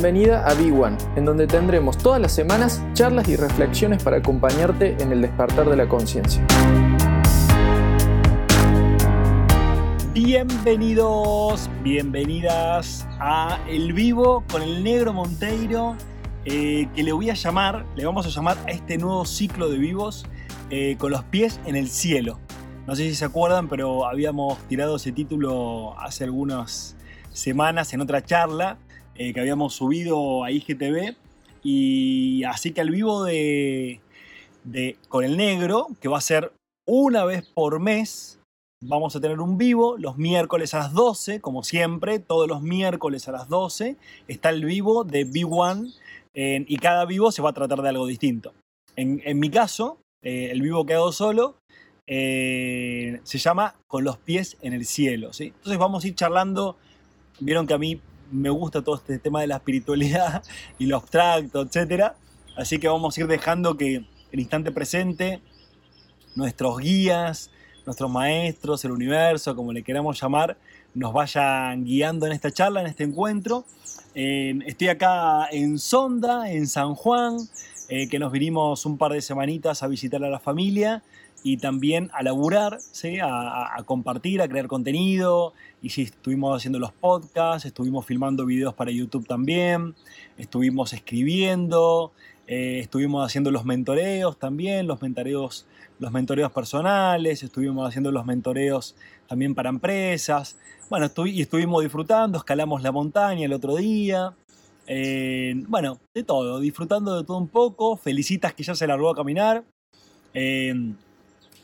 bienvenida a Big One, en donde tendremos todas las semanas charlas y reflexiones para acompañarte en el despertar de la conciencia. Bienvenidos, bienvenidas a El Vivo con el Negro Monteiro, eh, que le voy a llamar, le vamos a llamar a este nuevo ciclo de vivos eh, con los pies en el cielo. No sé si se acuerdan, pero habíamos tirado ese título hace algunas semanas en otra charla eh, que habíamos subido a IGTV. Y así que al vivo de, con el negro, que va a ser una vez por mes, vamos a tener un vivo los miércoles a las 12, como siempre, todos los miércoles a las 12 está el vivo de B1 y cada vivo se va a tratar de algo distinto. En, mi caso, eh, el vivo que solo eh, se llama Con los pies en el cielo. ¿sí? Entonces vamos a ir charlando, vieron que a mí me gusta todo este tema de la espiritualidad y lo abstracto, etc. Así que vamos a ir dejando que el instante presente, nuestros guías, nuestros maestros, el universo, como le queramos llamar, nos vayan guiando en esta charla, en este encuentro. estoy acá en Sonda, en San Juan, eh, que nos vinimos un par de semanitas a visitar a la familia y también a laburar, a, compartir, a crear contenido. Y sí, estuvimos haciendo los podcasts, estuvimos filmando videos para YouTube también, estuvimos escribiendo, eh, estuvimos haciendo los mentoreos también, los mentoreos, los mentoreos personales, estuvimos haciendo los mentoreos también para empresas. Bueno, y estuvimos disfrutando, escalamos la montaña el otro día. Eh, bueno, de todo, disfrutando de todo un poco. Felicitas que ya se largó a caminar. Eh,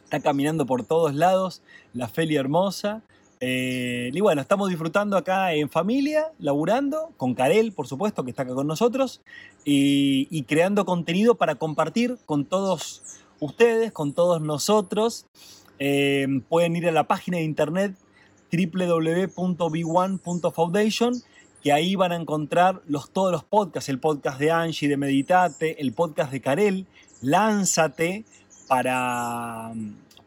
está caminando por todos lados, la Feli hermosa. Eh, y bueno, estamos disfrutando acá en familia, laburando, con Karel, por supuesto, que está acá con nosotros, y, creando contenido para compartir con todos ustedes, con todos nosotros. Eh, pueden ir a la página de internet www.b1.foundation que ahí van a encontrar los, todos los podcasts, el podcast de Angie de Meditate, el podcast de Karel, Lánzate, para,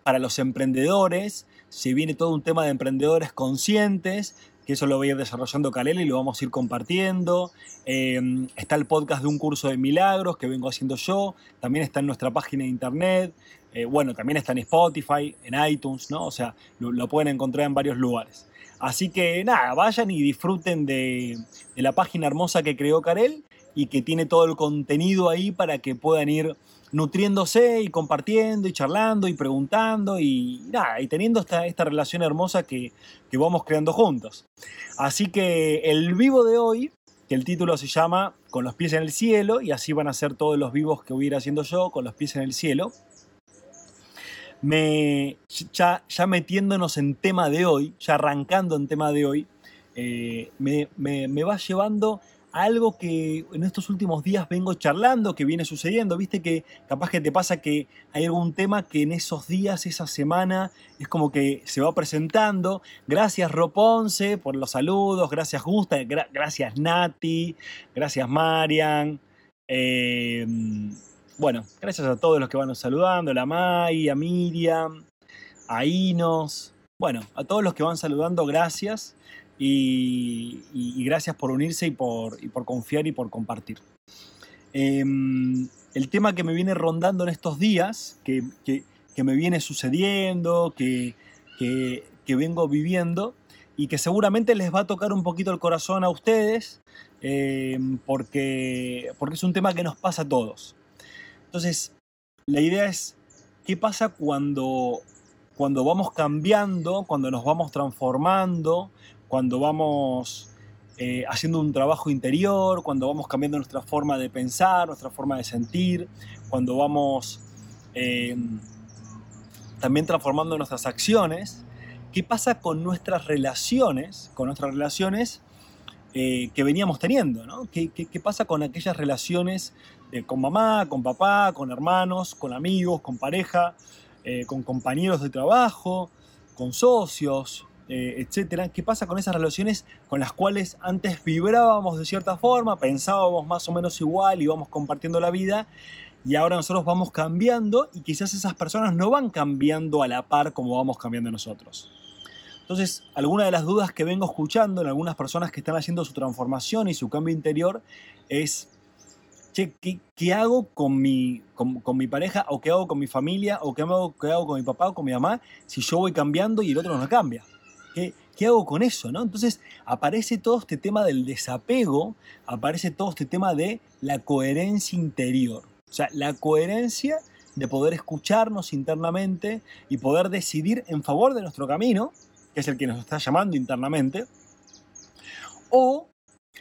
para los emprendedores. Se viene todo un tema de emprendedores conscientes, que eso lo voy a ir desarrollando Calel y lo vamos a ir compartiendo. Em, está el podcast de un curso de milagros que vengo haciendo yo. También está en nuestra página de internet. Eh, bueno, también está en Spotify, en iTunes, ¿no? O sea, lo, pueden encontrar en varios lugares. Así que nada, vayan y disfruten de, de la página hermosa que creó Karel y que tiene todo el contenido ahí para que puedan ir nutriéndose y compartiendo y charlando y preguntando y nada, y teniendo esta, esta relación hermosa que, que vamos creando juntos. Así que el vivo de hoy, que el título se llama Con los pies en el cielo, y así van a ser todos los vivos que voy a ir haciendo yo, con los pies en el cielo. Me, ya, ya metiéndonos en tema de hoy, ya arrancando en tema de hoy, eh, me, me, me va llevando algo que en estos últimos días vengo charlando, que viene sucediendo. Viste que capaz que te pasa que hay algún tema que en esos días, esa semana, es como que se va presentando. Gracias Roponce por los saludos, gracias Gusta, gracias Nati, gracias Marian. Em, bueno, gracias a todos los que van saludando, a la Mai, a Miriam, a Inos. Bueno, a todos los que van saludando, gracias. Y, gracias por unirse y por, por, confiar y por compartir. Em, el tema que me viene rondando en estos días, que, me viene sucediendo, que, vengo viviendo y que seguramente les va a tocar un poquito el corazón a ustedes, em, porque, porque es un tema que nos pasa a todos. Entonces, la idea es, ¿qué pasa cuando, cuando vamos cambiando, cuando nos vamos transformando, cuando vamos eh, haciendo un trabajo interior, cuando vamos cambiando nuestra forma de pensar, nuestra forma de sentir, cuando vamos em, también transformando nuestras acciones, ¿qué pasa con nuestras relaciones, con nuestras relaciones eh, que veníamos teniendo? ¿Qué, pasa con aquellas relaciones con mamá, con papá, con hermanos, con amigos, con pareja, eh, con compañeros de trabajo, con socios, eh, etcétera. ¿Qué pasa con esas relaciones con las cuales antes vibrábamos de cierta forma, pensábamos más o menos igual, íbamos compartiendo la vida? Y ahora nosotros vamos cambiando y quizás esas personas no van cambiando a la par como vamos cambiando nosotros. Entonces, alguna de las dudas que vengo escuchando en algunas personas que están haciendo su transformación y su cambio interior es, che, ¿qué, hago con mi, con, mi pareja o qué hago con mi familia o qué hago, qué hago con mi papá o con mi mamá si yo voy cambiando y el otro no cambia? ¿Qué, ¿Qué hago con eso? ¿no? Entonces aparece todo este tema del desapego, aparece todo este tema de la coherencia interior. O sea, la coherencia de poder escucharnos internamente y poder decidir en favor de nuestro camino, que es el que nos está llamando internamente, o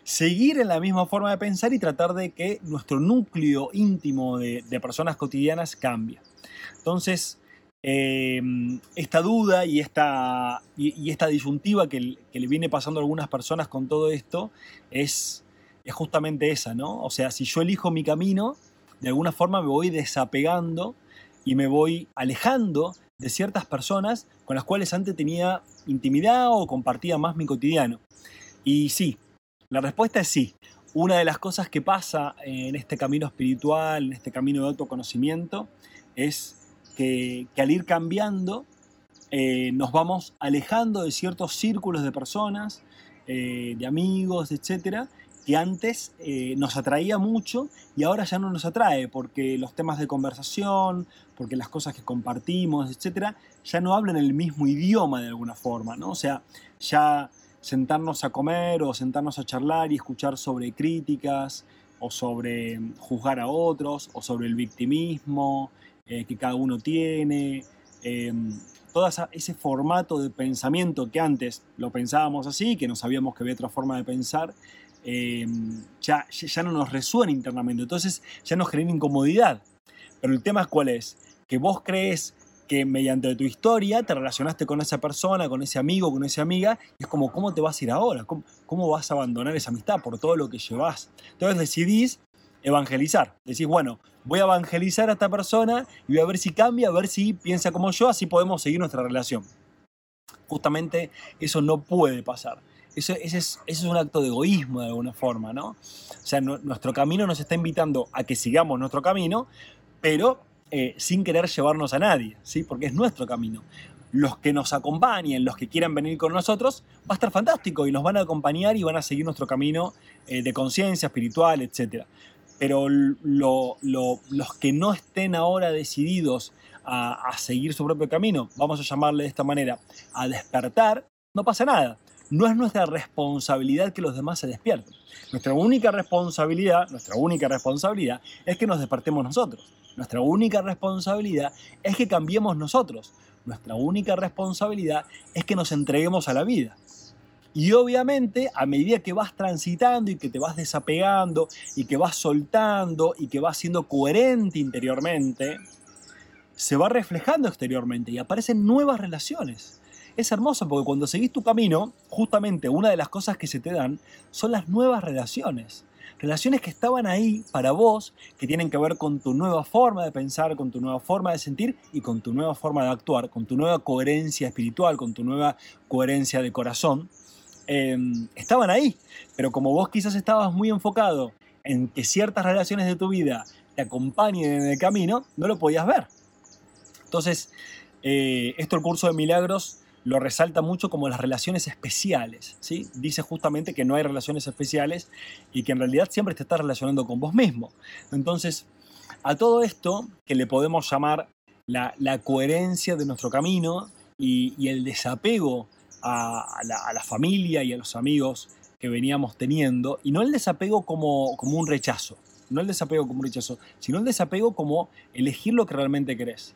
seguir en la misma forma de pensar y tratar de que nuestro núcleo íntimo de, personas cotidianas cambie. Entonces, em, esta duda y esta, y, esta disyuntiva que, le viene pasando a algunas personas con todo esto es, es justamente esa, ¿no? O sea, si yo elijo mi camino, de alguna forma me voy desapegando y me voy alejando de ciertas personas con las cuales antes tenía intimidad o compartía más mi cotidiano. Y sí, la respuesta es sí. Una de las cosas que pasa en este camino espiritual, en este camino de autoconocimiento, es que, al ir cambiando, eh, nos vamos alejando de ciertos círculos de personas, eh, de amigos, etcétera, que antes eh, nos atraía mucho y ahora ya no nos atrae, porque los temas de conversación, porque las cosas que compartimos, etcétera, ya no hablan el mismo idioma de alguna forma, ¿no? O sea, ya sentarnos a comer o sentarnos a charlar y escuchar sobre críticas o sobre juzgar a otros o sobre el victimismo eh, que cada uno tiene. Eh, todo ese formato de pensamiento que antes lo pensábamos así, que no sabíamos que había otra forma de pensar, Em, ya, ya no nos resuena internamente, entonces ya nos genera incomodidad. Pero el tema es cuál es, que vos crees que mediante tu historia te relacionaste con esa persona, con ese amigo, con esa amiga, y es como, ¿cómo te vas a ir ahora? ¿Cómo, ¿Cómo, vas a abandonar esa amistad por todo lo que llevas? Entonces decidís evangelizar. Decís, bueno, voy a evangelizar a esta persona y voy a ver si cambia, a ver si piensa como yo, así podemos seguir nuestra relación. Justamente eso no puede pasar. Eso, es, un acto de egoísmo de alguna forma, ¿no? O sea, nuestro camino nos está invitando a que sigamos nuestro camino, pero eh, sin querer llevarnos a nadie, ¿sí? Porque es nuestro camino. Los que nos acompañen, los que quieran venir con nosotros, va a estar fantástico y nos van a acompañar y van a seguir nuestro camino eh, de conciencia espiritual, etc. Pero los que no estén ahora decididos a, a seguir su propio camino, vamos a llamarle de esta manera, a despertar, no pasa nada no es nuestra responsabilidad que los demás se despierten. Nuestra única responsabilidad, nuestra única responsabilidad es que nos despertemos nosotros. Nuestra única responsabilidad es que cambiemos nosotros. Nuestra única responsabilidad es que nos entreguemos a la vida. Y obviamente, a medida que vas transitando y que te vas desapegando y que vas soltando y que vas siendo coherente interiormente, se va reflejando exteriormente y aparecen nuevas relaciones es hermoso porque cuando seguís tu camino, justamente una de las cosas que se te dan son las nuevas relaciones. Relaciones que estaban ahí para vos, que tienen que ver con tu nueva forma de pensar, con tu nueva forma de sentir y con tu nueva forma de actuar, con tu nueva coherencia espiritual, con tu nueva coherencia de corazón. Em, estaban ahí, pero como vos quizás estabas muy enfocado en que ciertas relaciones de tu vida te acompañen en el camino, no lo podías ver. Entonces, eh, esto el curso de milagros lo resalta mucho como las relaciones especiales. ¿sí? Dice justamente que no hay relaciones especiales y que en realidad siempre te estás relacionando con vos mismo. Entonces, a todo esto que le podemos llamar la, coherencia de nuestro camino y, el desapego a, la, familia y a los amigos que veníamos teniendo, y no el desapego como, como un rechazo, no el desapego como un rechazo, sino el desapego como elegir lo que realmente querés.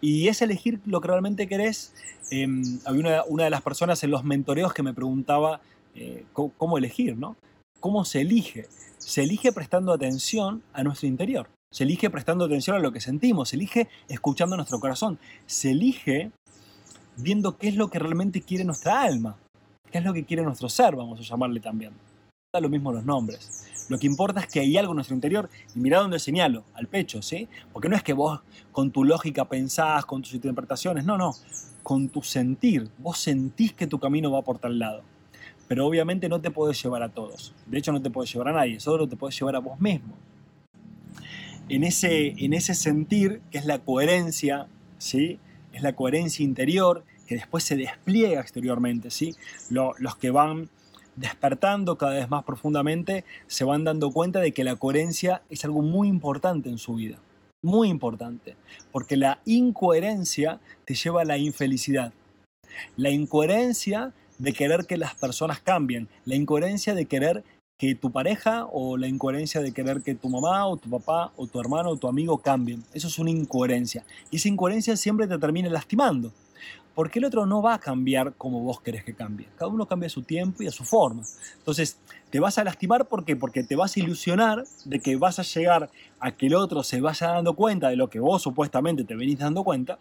Y es elegir lo que realmente querés. Em, había una, de las personas en los mentoreos que me preguntaba eh, cómo, elegir, ¿no? ¿Cómo se elige? Se elige prestando atención a nuestro interior. Se elige prestando atención a lo que sentimos. Se elige escuchando nuestro corazón. Se elige viendo qué es lo que realmente quiere nuestra alma. ¿Qué es lo que quiere nuestro ser? Vamos a llamarle también. Da lo mismo los nombres. Lo que importa es que hay algo en nuestro interior y mira dónde señalo, al pecho, ¿sí? Porque no es que vos con tu lógica pensás, con tus interpretaciones, no, no, con tu sentir. Vos sentís que tu camino va por tal lado. Pero obviamente no te puedes llevar a todos. De hecho, no te puedes llevar a nadie, solo te puedes llevar a vos mismo. En ese, en ese sentir, que es la coherencia, ¿sí? Es la coherencia interior, que después se despliega exteriormente, ¿sí? los que van despertando cada vez más profundamente se van dando cuenta de que la coherencia es algo muy importante en su vida, muy importante, porque la incoherencia te lleva a la infelicidad. La incoherencia de querer que las personas cambien, la incoherencia de querer que tu pareja o la incoherencia de querer que tu mamá o tu papá o tu hermano o tu amigo cambien. Eso es una incoherencia. Y esa incoherencia siempre te termina lastimando. Porque el otro no va a cambiar como vos querés que cambie. Cada uno cambia a su tiempo y a su forma. Entonces, te vas a lastimar ¿por qué? porque te vas a ilusionar de que vas a llegar a que el otro se vaya dando cuenta de lo que vos supuestamente te venís dando cuenta.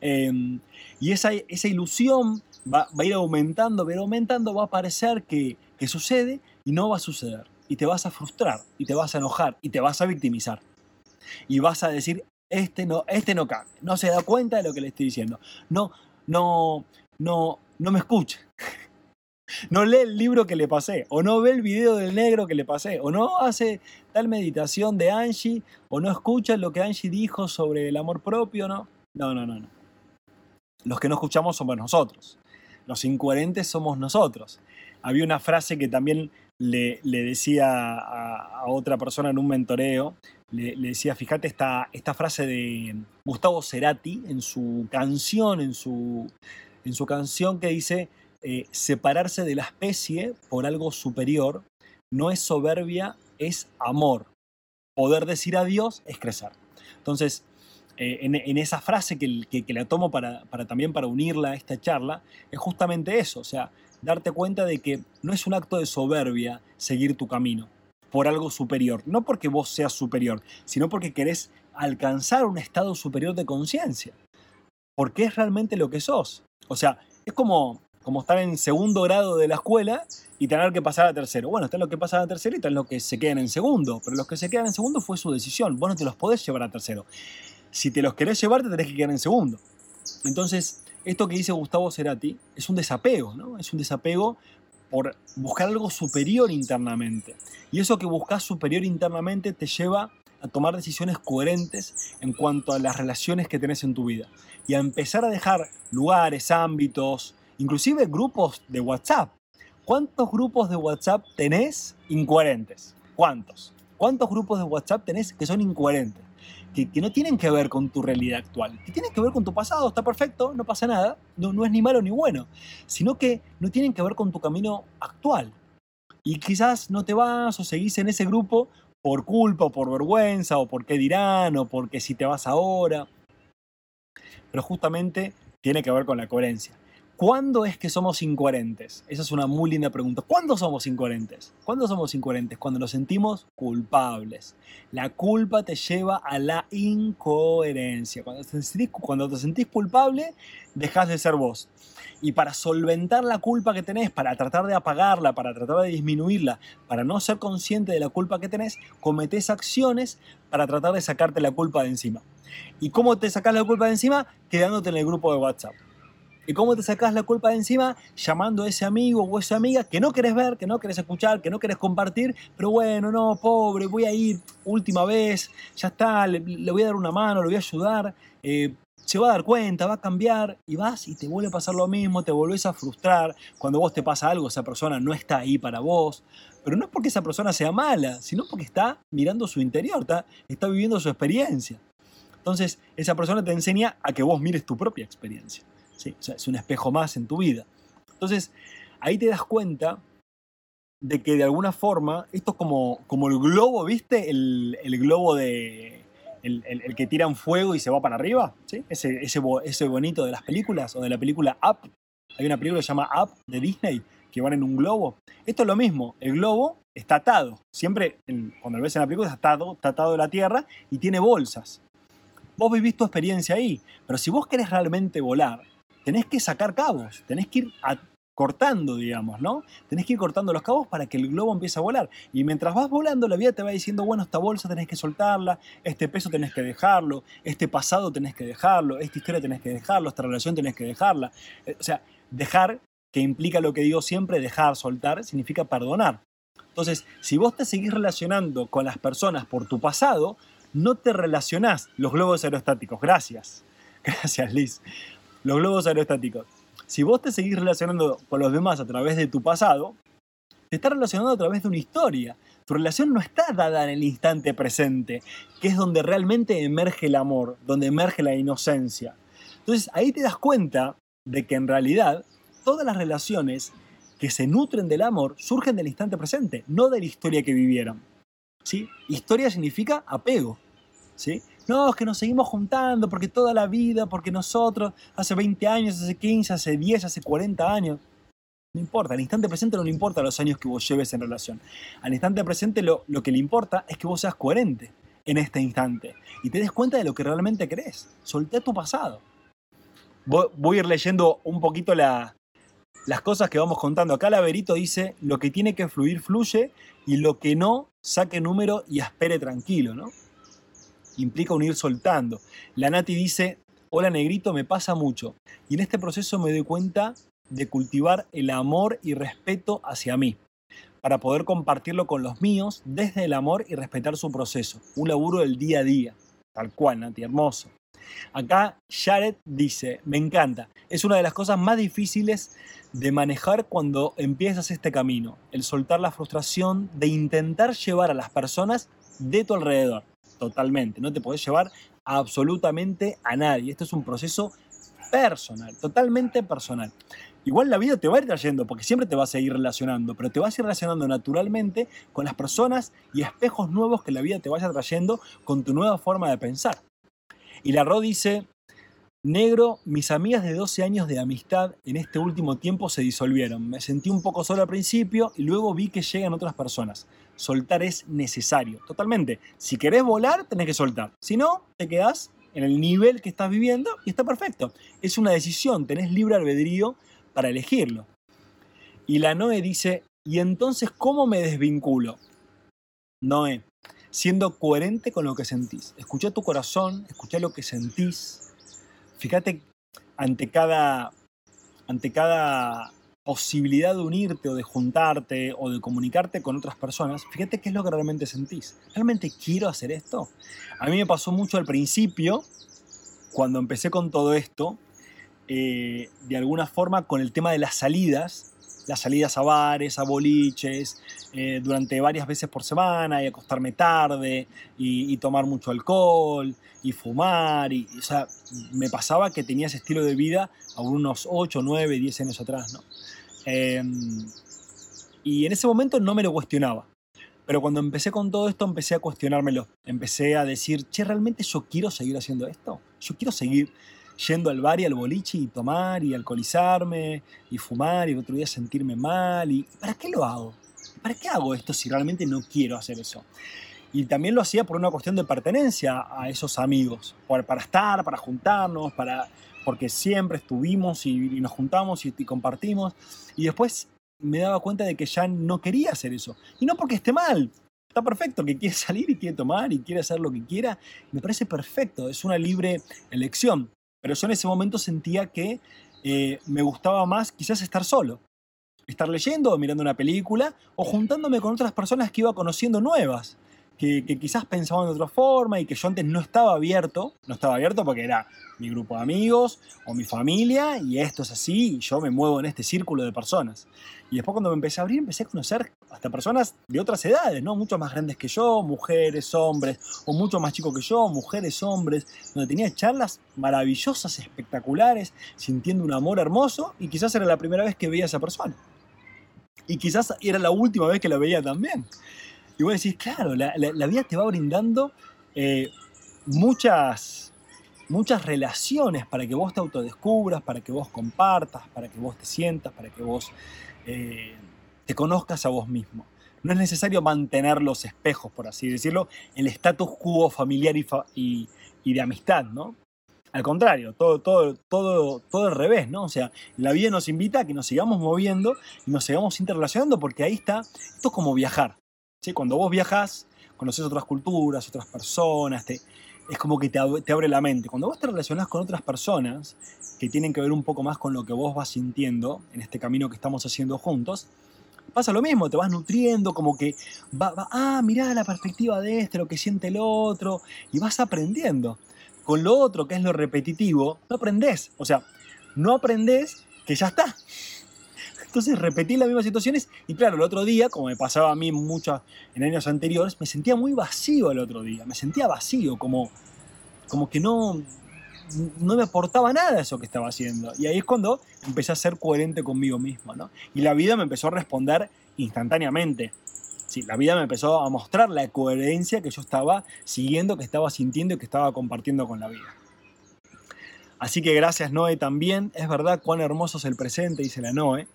Em, y esa, esa ilusión va, va, a ir aumentando, va a ir aumentando, va a parecer que, que sucede y no va a suceder. Y te vas a frustrar, y te vas a enojar, y te vas a victimizar. Y vas a decir, este no, este no cambia, no se da cuenta de lo que le estoy diciendo. No, no, no, no me escucha. No lee el libro que le pasé, o no ve el video del negro que le pasé, o no hace tal meditación de Angie, o no escucha lo que Angie dijo sobre el amor propio, ¿no? No, no, no, no. Los que no escuchamos somos nosotros. Los incoherentes somos nosotros. Había una frase que también le, decía a, otra persona en un mentoreo, le, decía, fíjate esta, esta frase de Gustavo Cerati en su canción, en su, en su canción que dice, eh, separarse de la especie por algo superior no es soberbia, es amor. Poder decir adiós es crecer. Entonces, eh, en, esa frase que, que, la tomo para, para, también para unirla a esta charla, es justamente eso, o sea, darte cuenta de que no es un acto de soberbia seguir tu camino por algo superior, no porque vos seas superior, sino porque querés alcanzar un estado superior de conciencia, porque es realmente lo que sos. O sea, es como, como estar en segundo grado de la escuela y tener que pasar a tercero. Bueno, está lo que pasa a tercero y está lo que se quedan en segundo, pero los que se quedan en segundo fue su decisión, vos no te los podés llevar a tercero. Si te los querés llevar, te tenés que quedar en segundo. Entonces, esto que dice Gustavo Cerati es un desapego, ¿no? Es un desapego por buscar algo superior internamente. Y eso que buscas superior internamente te lleva a tomar decisiones coherentes en cuanto a las relaciones que tenés en tu vida. Y a empezar a dejar lugares, ámbitos, inclusive grupos de WhatsApp. ¿Cuántos grupos de WhatsApp tenés incoherentes? ¿Cuántos? ¿Cuántos grupos de WhatsApp tenés que son incoherentes? que, no tienen que ver con tu realidad actual, que tienen que ver con tu pasado, está perfecto, no pasa nada, no, no es ni malo ni bueno, sino que no tienen que ver con tu camino actual. Y quizás no te vas o seguís en ese grupo por culpa o por vergüenza o por qué dirán o porque si te vas ahora. Pero justamente tiene que ver con la coherencia. ¿Cuándo es que somos incoherentes? Esa es una muy linda pregunta. ¿Cuándo somos incoherentes? ¿Cuándo somos incoherentes? Cuando nos sentimos culpables. La culpa te lleva a la incoherencia. Cuando te sentís, cuando te sentís culpable, dejas de ser vos. Y para solventar la culpa que tenés, para tratar de apagarla, para tratar de disminuirla, para no ser consciente de la culpa que tenés, cometés acciones para tratar de sacarte la culpa de encima. ¿Y cómo te sacás la culpa de encima? Quedándote en el grupo de WhatsApp. ¿Y cómo te sacas la culpa de encima? Llamando a ese amigo o esa amiga que no querés ver, que no querés escuchar, que no querés compartir, pero bueno, no, pobre, voy a ir última vez, ya está, le, voy a dar una mano, le voy a ayudar, eh, se va a dar cuenta, va a cambiar y vas y te vuelve a pasar lo mismo, te volvés a frustrar. Cuando vos te pasa algo, esa persona no está ahí para vos. Pero no es porque esa persona sea mala, sino porque está mirando su interior, está, está viviendo su experiencia. Entonces, esa persona te enseña a que vos mires tu propia experiencia es un espejo más en tu vida. Entonces, ahí te das cuenta de que de alguna forma, esto es como, como el globo, ¿viste? El, globo de. El, que tiran fuego y se va para arriba, ¿sí? Ese, ese, ese bonito de las películas o de la película Up. Hay una película que se llama Up de Disney que van en un globo. Esto es lo mismo, el globo está atado. Siempre, cuando lo ves en la película, está atado, está atado de la tierra y tiene bolsas. Vos vivís tu experiencia ahí, pero si vos querés realmente volar, tenés que sacar cabos, tenés que ir cortando, digamos, ¿no? Tenés que ir cortando los cabos para que el globo empiece a volar. Y mientras vas volando, la vida te va diciendo, bueno, esta bolsa tenés que soltarla, este peso tenés que dejarlo, este pasado tenés que dejarlo, esta historia tenés que dejarlo, esta relación tenés que dejarla. Eh, o sea, dejar, que implica lo que digo siempre, dejar, soltar, significa perdonar. Entonces, si vos te seguís relacionando con las personas por tu pasado, no te relacionás los globos aerostáticos. Gracias. Gracias, Liz los globos aerostáticos. si vos te seguís relacionando con los demás a través de tu pasado, te estás relacionando a través de una historia. Tu relación no está dada en el instante presente, que es donde realmente emerge el amor, donde emerge la inocencia. Entonces ahí te das cuenta de que en realidad todas las relaciones que se nutren del amor surgen del instante presente, no de la historia que vivieron. ¿Sí? Historia significa apego. ¿sí? No, es que nos seguimos juntando porque toda la vida, porque nosotros, hace 20 años, hace 15, hace 10, hace 40 años. No importa, al instante presente no le importa los años que vos lleves en relación. Al instante presente lo, lo que le importa es que vos seas coherente en este instante y te des cuenta de lo que realmente crees. Solté tu pasado. Voy a ir leyendo un poquito la, las cosas que vamos contando. Acá Laverito dice, lo que tiene que fluir, fluye, y lo que no, saque número y espere tranquilo, ¿no? Implica unir soltando. La Nati dice, hola negrito, me pasa mucho. Y en este proceso me doy cuenta de cultivar el amor y respeto hacia mí, para poder compartirlo con los míos desde el amor y respetar su proceso. Un laburo del día a día. Tal cual, Nati, hermoso. Acá Jared dice, me encanta, es una de las cosas más difíciles de manejar cuando empiezas este camino, el soltar la frustración de intentar llevar a las personas de tu alrededor, totalmente, no te puedes llevar absolutamente a nadie, esto es un proceso personal, totalmente personal. Igual la vida te va a ir trayendo, porque siempre te vas a ir relacionando, pero te vas a ir relacionando naturalmente con las personas y espejos nuevos que la vida te vaya trayendo con tu nueva forma de pensar. Y la Ro dice, negro, mis amigas de 12 años de amistad en este último tiempo se disolvieron. Me sentí un poco solo al principio y luego vi que llegan otras personas. Soltar es necesario, totalmente. Si querés volar, tenés que soltar. Si no, te quedás en el nivel que estás viviendo y está perfecto. Es una decisión, tenés libre albedrío para elegirlo. Y la Noé dice, ¿y entonces cómo me desvinculo? Noé, siendo coherente con lo que sentís. Escucha tu corazón, escucha lo que sentís. Fíjate ante cada, ante cada posibilidad de unirte o de juntarte o de comunicarte con otras personas, fíjate qué es lo que realmente sentís. ¿Realmente quiero hacer esto? A mí me pasó mucho al principio, cuando empecé con todo esto, eh, de alguna forma con el tema de las salidas, las salidas a bares, a boliches, eh, durante varias veces por semana y acostarme tarde y, tomar mucho alcohol y fumar. Y, o sea, me pasaba que tenía ese estilo de vida a unos 8, 9, 10 años atrás. ¿no? Em, y en ese momento no me lo cuestionaba. Pero cuando empecé con todo esto, empecé a cuestionármelo. Empecé a decir, che, ¿realmente yo quiero seguir haciendo esto? Yo quiero seguir yendo al bar y al boliche y tomar y alcoholizarme y fumar y el otro día sentirme mal. ¿Y para qué lo hago? ¿Para qué hago esto si realmente no quiero hacer eso? Y también lo hacía por una cuestión de pertenencia a esos amigos, para estar, para juntarnos, para, porque siempre estuvimos y, nos juntamos y, compartimos. Y después me daba cuenta de que ya no quería hacer eso. Y no porque esté mal, está perfecto, que quiere salir y quiere tomar y quiere hacer lo que quiera. Me parece perfecto, es una libre elección. Pero yo en ese momento sentía que eh, me gustaba más quizás estar solo. Estar leyendo o mirando una película o juntándome con otras personas que iba conociendo nuevas que, quizás pensaban de otra forma y que yo antes no estaba abierto, no estaba abierto porque era mi grupo de amigos o mi familia y esto es así y yo me muevo en este círculo de personas. Y después cuando me empecé a abrir empecé a conocer hasta personas de otras edades, ¿no? Mucho más grandes que yo, mujeres, hombres, o mucho más chicos que yo, mujeres, hombres, donde tenía charlas maravillosas, espectaculares, sintiendo un amor hermoso y quizás era la primera vez que veía a esa persona. Y quizás era la última vez que la veía también. Y vos decís, claro, la, vida te va brindando eh, muchas, muchas relaciones para que vos te autodescubras, para que vos compartas, para que vos te sientas, para que vos eh, te conozcas a vos mismo. No es necesario mantener los espejos, por así decirlo, el status quo familiar y, y, de amistad, ¿no? Al contrario, todo, todo, todo, todo al revés, ¿no? O sea, la vida nos invita a que nos sigamos moviendo y nos sigamos interrelacionando porque ahí está, esto es como viajar. Cuando vos viajas, conoces otras culturas, otras personas, te, es como que te, abre la mente. Cuando vos te relacionás con otras personas que tienen que ver un poco más con lo que vos vas sintiendo en este camino que estamos haciendo juntos, pasa lo mismo, te vas nutriendo, como que va, ah, mirá la perspectiva de este, lo que siente el otro, y vas aprendiendo. Con lo otro, que es lo repetitivo, no aprendés. O sea, no aprendés que ya está. Entonces repetí las mismas situaciones y claro, el otro día, como me pasaba a mí muchas en años anteriores, me sentía muy vacío el otro día, me sentía vacío, como, como que no, no me aportaba nada eso que estaba haciendo. Y ahí es cuando empecé a ser coherente conmigo mismo, ¿no? Y la vida me empezó a responder instantáneamente. Sí, la vida me empezó a mostrar la coherencia que yo estaba siguiendo, que estaba sintiendo y que estaba compartiendo con la vida. Así que gracias Noé también. Es verdad cuán hermoso es el presente, dice la Noé.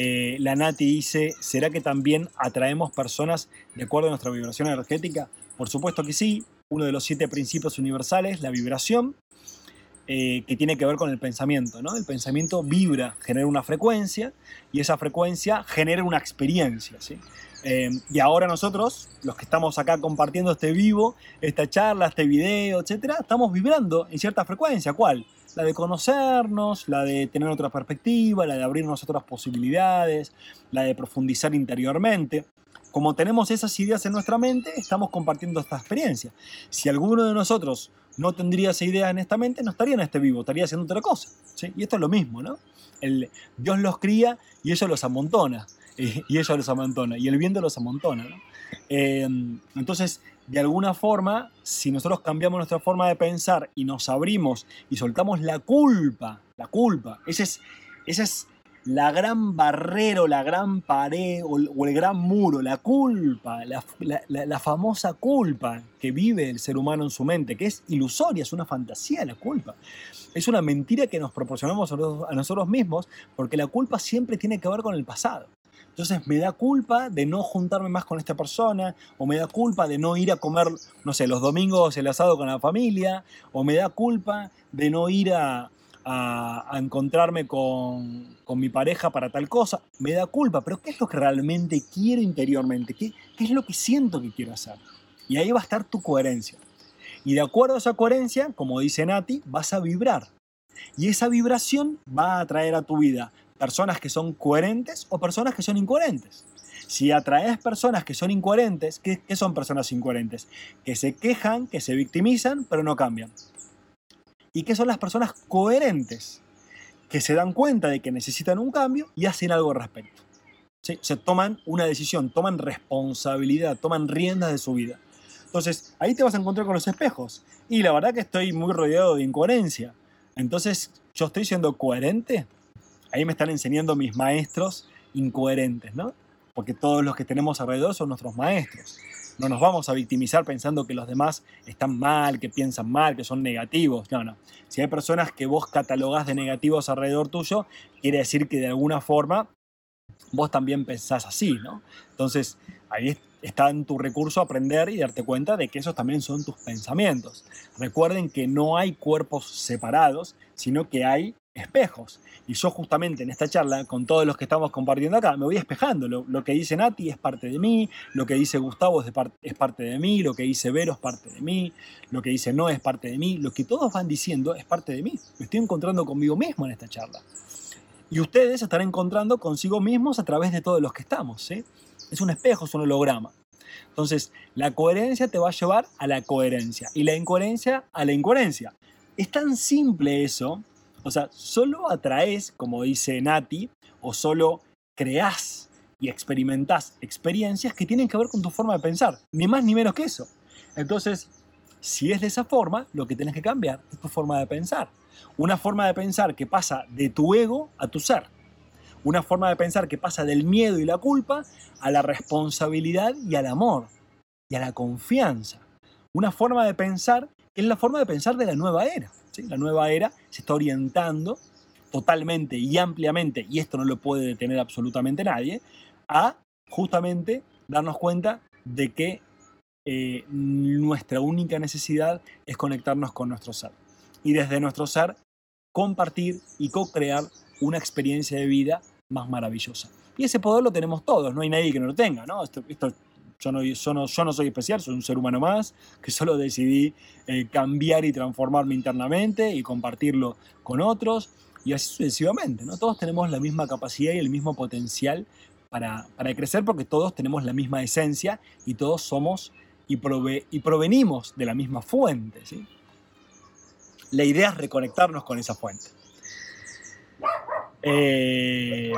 Eh, la Nati dice, ¿será que también atraemos personas de acuerdo a nuestra vibración energética? Por supuesto que sí. Uno de los siete principios universales, la vibración, eh, que tiene que ver con el pensamiento. ¿no? El pensamiento vibra, genera una frecuencia y esa frecuencia genera una experiencia. ¿sí? Eh, y ahora nosotros, los que estamos acá compartiendo este vivo, esta charla, este video, etc., estamos vibrando en cierta frecuencia. ¿Cuál? La de conocernos, la de tener otra perspectiva, la de abrirnos otras posibilidades, la de profundizar interiormente. Como tenemos esas ideas en nuestra mente, estamos compartiendo esta experiencia. Si alguno de nosotros no tendría esa idea en esta mente, no estaría en este vivo, estaría haciendo otra cosa. Y esto es lo mismo, ¿no? Dios los cría y ellos los amontona. Y, ellos los amontona. Y el viento los amontona. Em, entonces, de alguna forma, si nosotros cambiamos nuestra forma de pensar y nos abrimos y soltamos la culpa, la culpa, ese es, ese es la gran barrera, la gran pared o, el gran muro, la culpa, la, famosa culpa que vive el ser humano en su mente, que es ilusoria, es una fantasía la culpa. Es una mentira que nos proporcionamos a nosotros mismos porque la culpa siempre tiene que ver con el pasado. Entonces me da culpa de no juntarme más con esta persona, o me da culpa de no ir a comer, no sé, los domingos el asado con la familia, o me da culpa de no ir a, a, encontrarme con, mi pareja para tal cosa, me da culpa, pero ¿qué es lo que realmente quiero interiormente? ¿Qué, ¿Qué es lo que siento que quiero hacer? Y ahí va a estar tu coherencia. Y de acuerdo a esa coherencia, como dice Nati, vas a vibrar. Y esa vibración va a atraer a tu vida personas que son coherentes o personas que son incoherentes. Si atraes personas que son incoherentes, ¿qué, ¿qué, son personas incoherentes? Que se quejan, que se victimizan, pero no cambian y qué son las personas coherentes, que se dan cuenta de que necesitan un cambio y hacen algo al respecto. Se toman una decisión, toman responsabilidad, toman riendas de su vida. Entonces, ahí te vas a encontrar con los espejos. Y la verdad que estoy muy rodeado de incoherencia. Entonces, ¿yo estoy siendo coherente? Ahí me están enseñando mis maestros incoherentes, ¿no? Porque todos los que tenemos alrededor son nuestros maestros. No nos vamos a victimizar pensando que los demás están mal, que piensan mal, que son negativos. No, no. Si hay personas que vos catalogás de negativos alrededor tuyo, quiere decir que de alguna forma vos también pensás así, ¿no? Entonces, ahí está en tu recurso aprender y darte cuenta de que esos también son tus pensamientos. Recuerden que no hay cuerpos separados, sino que hay espejos. Y yo justamente en esta charla, con todos los que estamos compartiendo acá, me voy espejando. Lo, que dice Nati es parte de mí, lo que dice Gustavo es, es, parte de mí, lo que dice Vero es parte de mí, lo que dice No es parte de mí, lo que todos van diciendo es parte de mí. Me estoy encontrando conmigo mismo en esta charla. Y ustedes estarán encontrando consigo mismos a través de todos los que estamos. Es un espejo, es un holograma. Entonces, la coherencia te va a llevar a la coherencia y la incoherencia a la incoherencia. Es tan simple eso o sea, solo atraes, como dice Nati, o solo creás y experimentás experiencias que tienen que ver con tu forma de pensar, ni más ni menos que eso. Entonces, si es de esa forma, lo que tienes que cambiar es tu forma de pensar. Una forma de pensar que pasa de tu ego a tu ser. Una forma de pensar que pasa del miedo y la culpa a la responsabilidad y al amor y a la confianza. Una forma de pensar que es la forma de pensar de la nueva era. La nueva era se está orientando totalmente y ampliamente, y esto no lo puede detener absolutamente nadie, a justamente darnos cuenta de que eh, nuestra única necesidad es conectarnos con nuestro ser. Y desde nuestro ser, compartir y co-crear una experiencia de vida más maravillosa. Y ese poder lo tenemos todos, no hay nadie que no lo tenga, ¿no? Esto, esto yo no, yo, no, soy especial, soy un ser humano más, que solo decidí eh, cambiar y transformarme internamente y compartirlo con otros, y así sucesivamente. ¿no? Todos tenemos la misma capacidad y el mismo potencial para, para crecer porque todos tenemos la misma esencia y todos somos y, y provenimos de la misma fuente. La idea es reconectarnos con esa fuente. Eh,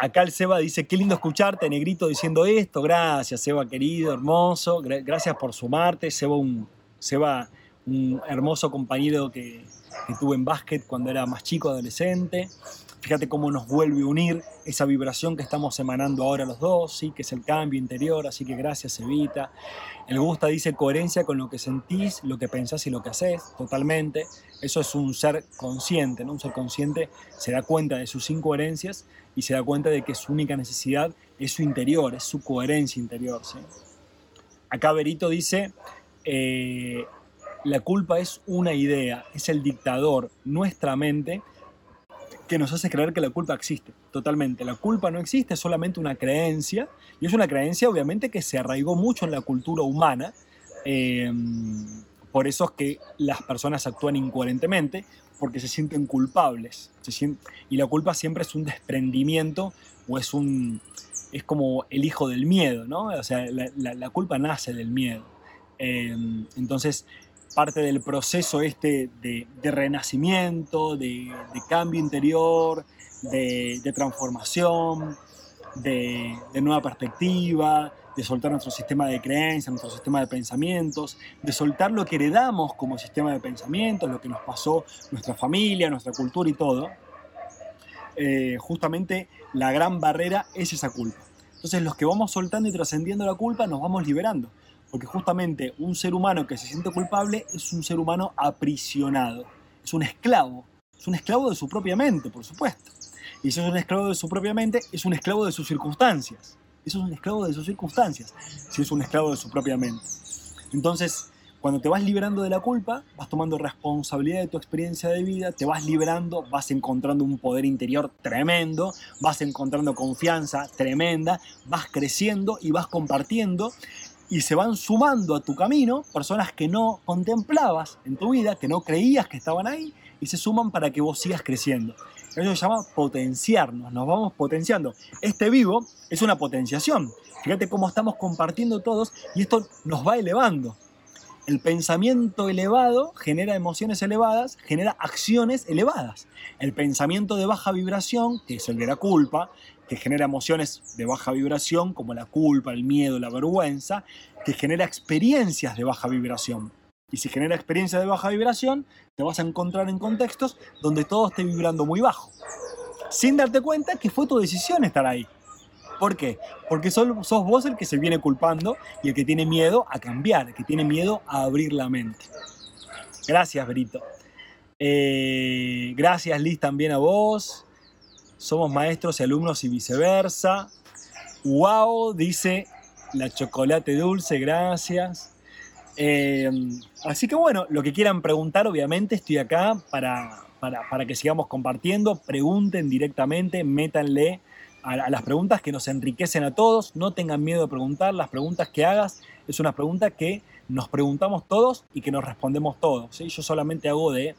acá el Seba dice, qué lindo escucharte, Negrito, diciendo esto. Gracias, Seba, querido, hermoso. Gracias por sumarte. Seba, un, Seba, un hermoso compañero que, que tuve en básquet cuando era más chico, adolescente. Fíjate cómo nos vuelve a unir esa vibración que estamos emanando ahora los dos, ¿sí? que es el cambio interior, así que gracias Evita. El Gusta dice coherencia con lo que sentís, lo que pensás y lo que haces, totalmente. Eso es un ser consciente, ¿no? Un ser consciente se da cuenta de sus incoherencias y se da cuenta de que su única necesidad es su interior, es su coherencia interior. ¿sí? Acá Berito dice, eh, la culpa es una idea, es el dictador, nuestra mente que nos hace creer que la culpa existe, totalmente. La culpa no existe, es solamente una creencia, y es una creencia obviamente que se arraigó mucho en la cultura humana, em, por eso es que las personas actúan incoherentemente, porque se sienten culpables, y la culpa siempre es un desprendimiento o es un... Es como el hijo del miedo, ¿no? O sea, la, culpa nace del miedo. Em, entonces, parte del proceso este de, renacimiento, de, cambio interior, de, transformación, de, nueva perspectiva, de soltar nuestro sistema de creencias, nuestro sistema de pensamientos, de soltar lo que heredamos como sistema de pensamientos, lo que nos pasó nuestra familia, nuestra cultura y todo. Eh, justamente la gran barrera es esa culpa. Entonces los que vamos soltando y trascendiendo la culpa nos vamos liberando. Porque justamente un ser humano que se siente culpable es un ser humano aprisionado, es un esclavo, es un esclavo de su propia mente, por supuesto. Y si es un esclavo de su propia mente, es un esclavo de sus circunstancias. Eso es un esclavo de sus circunstancias, si es un esclavo de su propia mente. Entonces, cuando te vas liberando de la culpa, vas tomando responsabilidad de tu experiencia de vida, te vas liberando, vas encontrando un poder interior tremendo, vas encontrando confianza tremenda, vas creciendo y vas compartiendo y se van sumando a tu camino personas que no contemplabas en tu vida, que no creías que estaban ahí, y se suman para que vos sigas creciendo. Eso se llama potenciarnos, nos vamos potenciando. Este vivo es una potenciación. Fíjate cómo estamos compartiendo todos y esto nos va elevando. El pensamiento elevado genera emociones elevadas, genera acciones elevadas. El pensamiento de baja vibración, que es el de la culpa, que genera emociones de baja vibración como la culpa, el miedo, la vergüenza, que genera experiencias de baja vibración. Y si genera experiencias de baja vibración, te vas a encontrar en contextos donde todo esté vibrando muy bajo, sin darte cuenta que fue tu decisión estar ahí. ¿Por qué? Porque sos, vos el que se viene culpando y el que tiene miedo a cambiar, el que tiene miedo a abrir la mente. Gracias, Brito. Eh, gracias, Liz, también a vos somos maestros y alumnos y viceversa. ¡Wow! Dice la chocolate dulce, gracias. Eh, así que bueno, lo que quieran preguntar, obviamente estoy acá para, para, que sigamos compartiendo. Pregunten directamente, métanle a, las preguntas que nos enriquecen a todos. No tengan miedo de preguntar. Las preguntas que hagas es una pregunta que nos preguntamos todos y que nos respondemos todos. Yo solamente hago de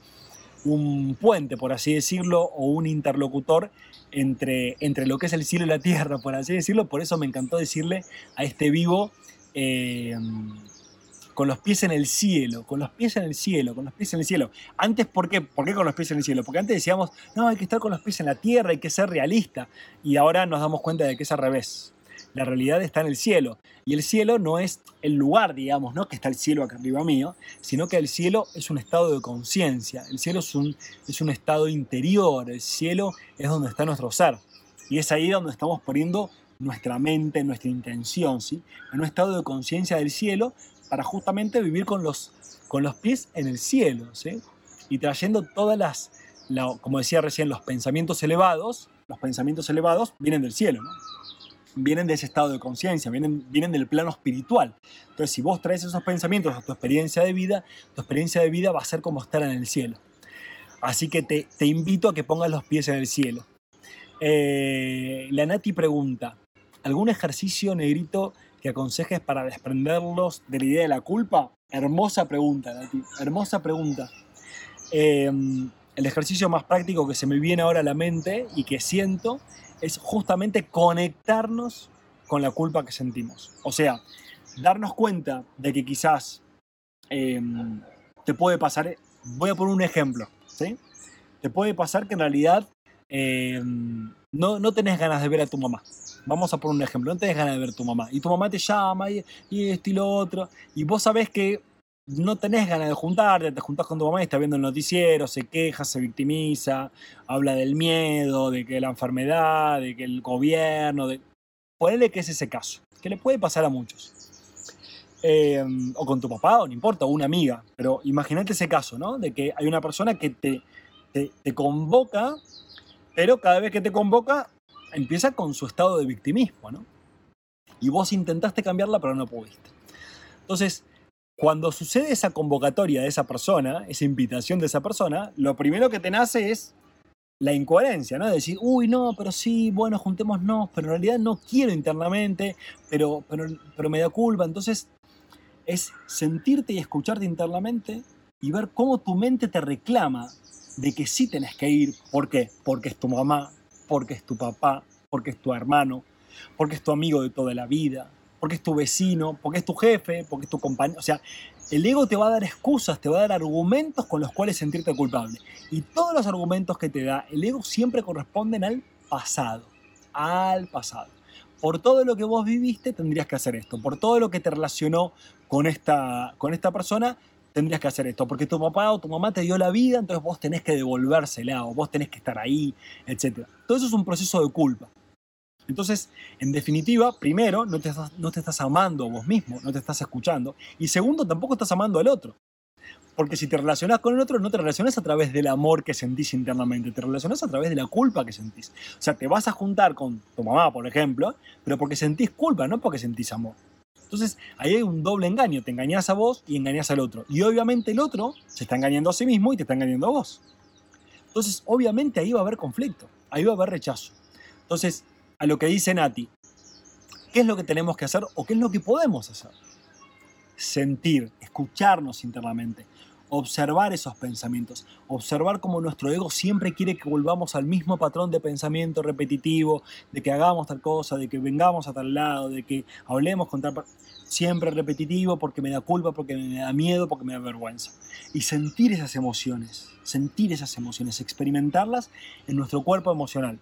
un puente, por así decirlo, o un interlocutor entre, entre lo que es el cielo y la tierra, por así decirlo. Por eso me encantó decirle a este vivo, eh, con los pies en el cielo, con los pies en el cielo, con los pies en el cielo. Antes, ¿por qué? ¿Por qué con los pies en el cielo? Porque antes decíamos, no, hay que estar con los pies en la tierra, hay que ser realista. Y ahora nos damos cuenta de que es al revés. La realidad está en el cielo. Y el cielo no es el lugar, digamos, ¿no? que está el cielo acá arriba mío, sino que el cielo es un estado de conciencia. El cielo es un, es un estado interior. El cielo es donde está nuestro ser. Y es ahí donde estamos poniendo nuestra mente, nuestra intención, ¿sí? en un estado de conciencia del cielo para justamente vivir con los, con los pies en el cielo, ¿sí? y trayendo todas las, como decía recién, los pensamientos elevados, los pensamientos elevados vienen del cielo, ¿no? Vienen de ese estado de conciencia, vienen, vienen del plano espiritual. Entonces, si vos traes esos pensamientos a tu experiencia de vida, tu experiencia de vida va a ser como estar en el cielo. Así que te, invito a que pongas los pies en el cielo. Eh, la Nati pregunta, ¿algún ejercicio negrito que aconsejes para desprenderlos de la idea de la culpa? Hermosa pregunta, Nati, hermosa pregunta. Eh, el ejercicio más práctico que se me viene ahora a la mente y que siento es justamente conectarnos con la culpa que sentimos. O sea, darnos cuenta de que quizás em, te puede pasar, voy a poner un ejemplo, ¿sí? Te puede pasar que en realidad em, no, no tenés ganas de ver a tu mamá. Vamos a poner un ejemplo, no tenés ganas de ver a tu mamá. Y tu mamá te llama y, y esto y lo otro. Y vos sabés que no tenés ganas de juntarte, te juntás con tu mamá y está viendo el noticiero, se queja, se victimiza, habla del miedo, de que la enfermedad, de que el gobierno, de... ponele que es ese caso, que le puede pasar a muchos. Eh, o con tu papá, o no importa, o una amiga, pero imagínate ese caso, ¿no? De que hay una persona que te, te, te convoca, pero cada vez que te convoca empieza con su estado de victimismo, ¿no? Y vos intentaste cambiarla, pero no pudiste. Entonces, cuando sucede esa convocatoria de esa persona, esa invitación de esa persona, lo primero que te nace es la incoherencia, ¿no? De decir, uy, no, pero sí, bueno, juntémonos, pero en realidad no quiero internamente, pero, pero, pero me da culpa. Entonces, es sentirte y escucharte internamente y ver cómo tu mente te reclama de que sí tenés que ir. ¿Por qué? Porque es tu mamá, porque es tu papá, porque es tu hermano, porque es tu amigo de toda la vida, porque es tu vecino, porque es tu jefe, porque es tu compañero. O sea, el ego te va a dar excusas, te va a dar argumentos con los cuales sentirte culpable. Y todos los argumentos que te da el ego siempre corresponden al pasado, al pasado. Por todo lo que vos viviste tendrías que hacer esto, por todo lo que te relacionó con esta, con esta persona tendrías que hacer esto, porque tu papá o tu mamá te dio la vida, entonces vos tenés que devolvérsela o vos tenés que estar ahí, etc. Todo eso es un proceso de culpa. Entonces, en definitiva, primero, no te, estás, no te estás amando a vos mismo, no te estás escuchando. Y segundo, tampoco estás amando al otro. Porque si te relacionas con el otro, no te relacionas a través del amor que sentís internamente, te relacionas a través de la culpa que sentís. O sea, te vas a juntar con tu mamá, por ejemplo, pero porque sentís culpa, no porque sentís amor. Entonces, ahí hay un doble engaño. Te engañas a vos y engañas al otro. Y obviamente el otro se está engañando a sí mismo y te está engañando a vos. Entonces, obviamente ahí va a haber conflicto, ahí va a haber rechazo. Entonces, a lo que dice Nati. ¿Qué es lo que tenemos que hacer o qué es lo que podemos hacer? Sentir, escucharnos internamente, observar esos pensamientos, observar cómo nuestro ego siempre quiere que volvamos al mismo patrón de pensamiento repetitivo, de que hagamos tal cosa, de que vengamos a tal lado, de que hablemos con tal... Siempre repetitivo porque me da culpa, porque me da miedo, porque me da vergüenza. Y sentir esas emociones, sentir esas emociones, experimentarlas en nuestro cuerpo emocional.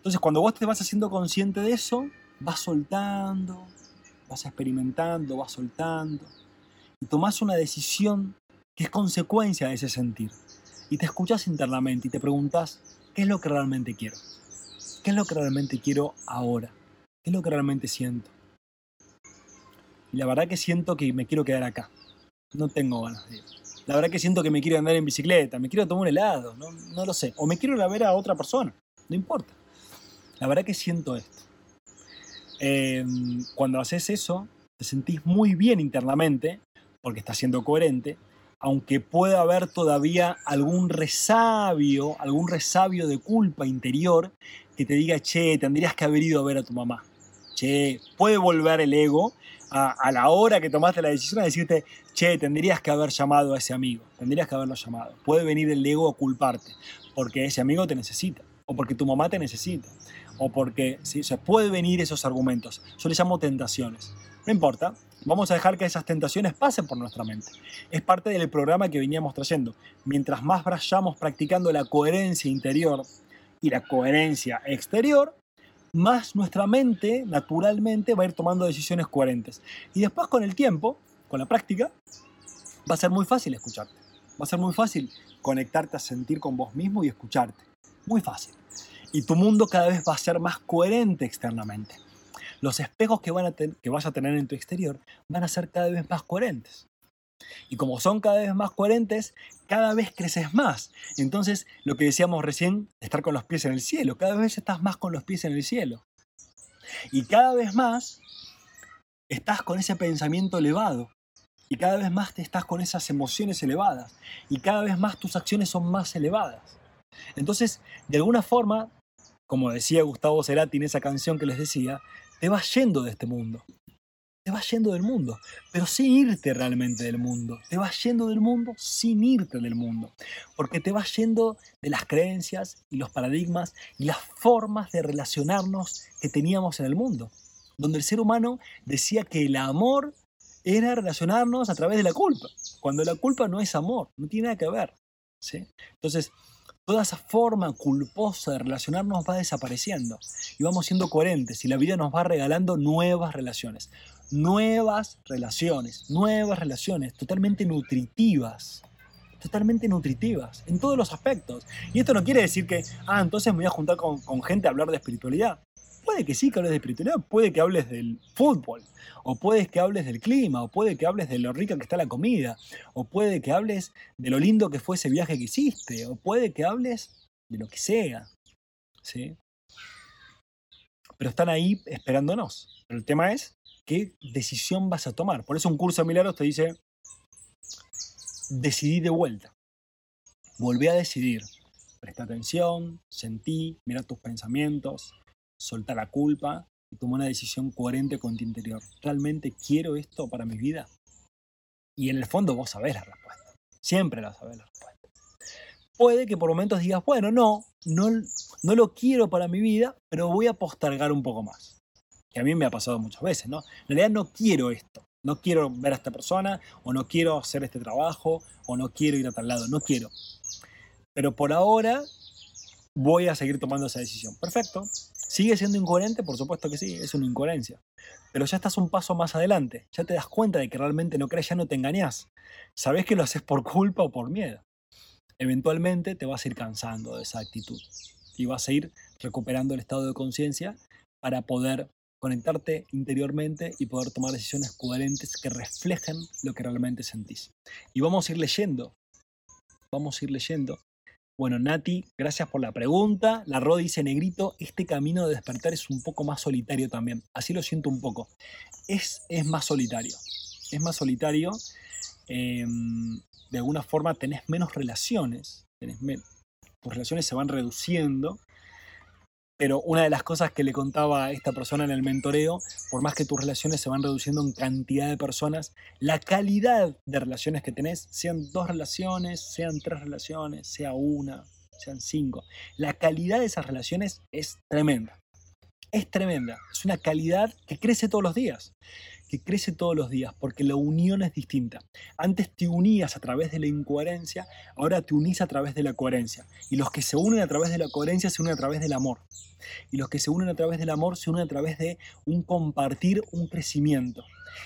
Entonces, cuando vos te vas haciendo consciente de eso, vas soltando, vas experimentando, vas soltando, y tomás una decisión que es consecuencia de ese sentir. Y te escuchas internamente y te preguntas, ¿qué es lo que realmente quiero? ¿Qué es lo que realmente quiero ahora? ¿Qué es lo que realmente siento? Y la verdad que siento que me quiero quedar acá. No tengo ganas de ir. La verdad que siento que me quiero andar en bicicleta, me quiero tomar un helado, no, no lo sé. O me quiero ir a ver a otra persona, no importa. La verdad que siento esto. Em, cuando haces eso, te sentís muy bien internamente, porque estás siendo coherente, aunque pueda haber todavía algún resabio, algún resabio de culpa interior que te diga, che, tendrías que haber ido a ver a tu mamá. Che, puede volver el ego a, a, la hora que tomaste la decisión a decirte, che, tendrías que haber llamado a ese amigo, tendrías que haberlo llamado. Puede venir el ego a culparte, porque ese amigo te necesita, o porque tu mamá te necesita, o porque ¿sí? se puede venir esos argumentos. Yo les llamo tentaciones. No importa, vamos a dejar que esas tentaciones pasen por nuestra mente. Es parte del programa que veníamos trayendo. Mientras más vayamos practicando la coherencia interior y la coherencia exterior, más nuestra mente naturalmente va a ir tomando decisiones coherentes. Y después con el tiempo, con la práctica, va a ser muy fácil escucharte. Va a ser muy fácil conectarte a sentir con vos mismo y escucharte. Muy fácil y tu mundo cada vez va a ser más coherente externamente. Los espejos que, van a que vas a tener en tu exterior van a ser cada vez más coherentes. Y como son cada vez más coherentes, cada vez creces más. Entonces, lo que decíamos recién, estar con los pies en el cielo, cada vez estás más con los pies en el cielo. Y cada vez más estás con ese pensamiento elevado. Y cada vez más te estás con esas emociones elevadas. Y cada vez más tus acciones son más elevadas. Entonces, de alguna forma, como decía Gustavo Cerati en esa canción que les decía, te vas yendo de este mundo. Te vas yendo del mundo, pero sin irte realmente del mundo. Te vas yendo del mundo sin irte del mundo. Porque te vas yendo de las creencias y los paradigmas y las formas de relacionarnos que teníamos en el mundo. Donde el ser humano decía que el amor era relacionarnos a través de la culpa. Cuando la culpa no es amor, no tiene nada que ver. ¿sí? Entonces, toda esa forma culposa de relacionarnos va desapareciendo y vamos siendo coherentes y la vida nos va regalando nuevas relaciones, nuevas relaciones, nuevas relaciones totalmente nutritivas, totalmente nutritivas en todos los aspectos. Y esto no quiere decir que, ah, entonces me voy a juntar con, con gente a hablar de espiritualidad. Puede que sí que hables de espiritualidad, puede que hables del fútbol, o puede que hables del clima, o puede que hables de lo rica que está la comida, o puede que hables de lo lindo que fue ese viaje que hiciste, o puede que hables de lo que sea. ¿sí? Pero están ahí esperándonos. Pero el tema es qué decisión vas a tomar. Por eso un curso de milagros te dice, decidí de vuelta. Volví a decidir. Presta atención, sentí, mira tus pensamientos, solta la culpa y toma una decisión coherente con tu interior. ¿Realmente quiero esto para mi vida? Y en el fondo vos sabés la respuesta. Siempre la sabés la respuesta. Puede que por momentos digas, bueno, no, no, no lo quiero para mi vida, pero voy a postergar un poco más. Que a mí me ha pasado muchas veces, ¿no? En realidad no quiero esto. No quiero ver a esta persona, o no quiero hacer este trabajo, o no quiero ir a tal lado. No quiero. Pero por ahora voy a seguir tomando esa decisión. Perfecto. ¿Sigue siendo incoherente? Por supuesto que sí, es una incoherencia. Pero ya estás un paso más adelante, ya te das cuenta de que realmente no crees, ya no te engañas. Sabes que lo haces por culpa o por miedo. Eventualmente te vas a ir cansando de esa actitud y vas a ir recuperando el estado de conciencia para poder conectarte interiormente y poder tomar decisiones coherentes que reflejen lo que realmente sentís. Y vamos a ir leyendo, vamos a ir leyendo bueno, Nati, gracias por la pregunta. La Ro dice, negrito, este camino de despertar es un poco más solitario también. Así lo siento un poco. Es, es más solitario. Es más solitario. Em, de alguna forma tenés menos relaciones. tus relaciones se van reduciendo pero una de las cosas que le contaba a esta persona en el mentoreo, por más que tus relaciones se van reduciendo en cantidad de personas, la calidad de relaciones que tenés, sean dos relaciones, sean tres relaciones, sea una, sean cinco, la calidad de esas relaciones es tremenda. Es tremenda. Es una calidad que crece todos los días que crece todos los días, porque la unión es distinta. Antes te unías a través de la incoherencia, ahora te unís a través de la coherencia. Y los que se unen a través de la coherencia se unen a través del amor. Y los que se unen a través del amor se unen a través de un compartir, un crecimiento.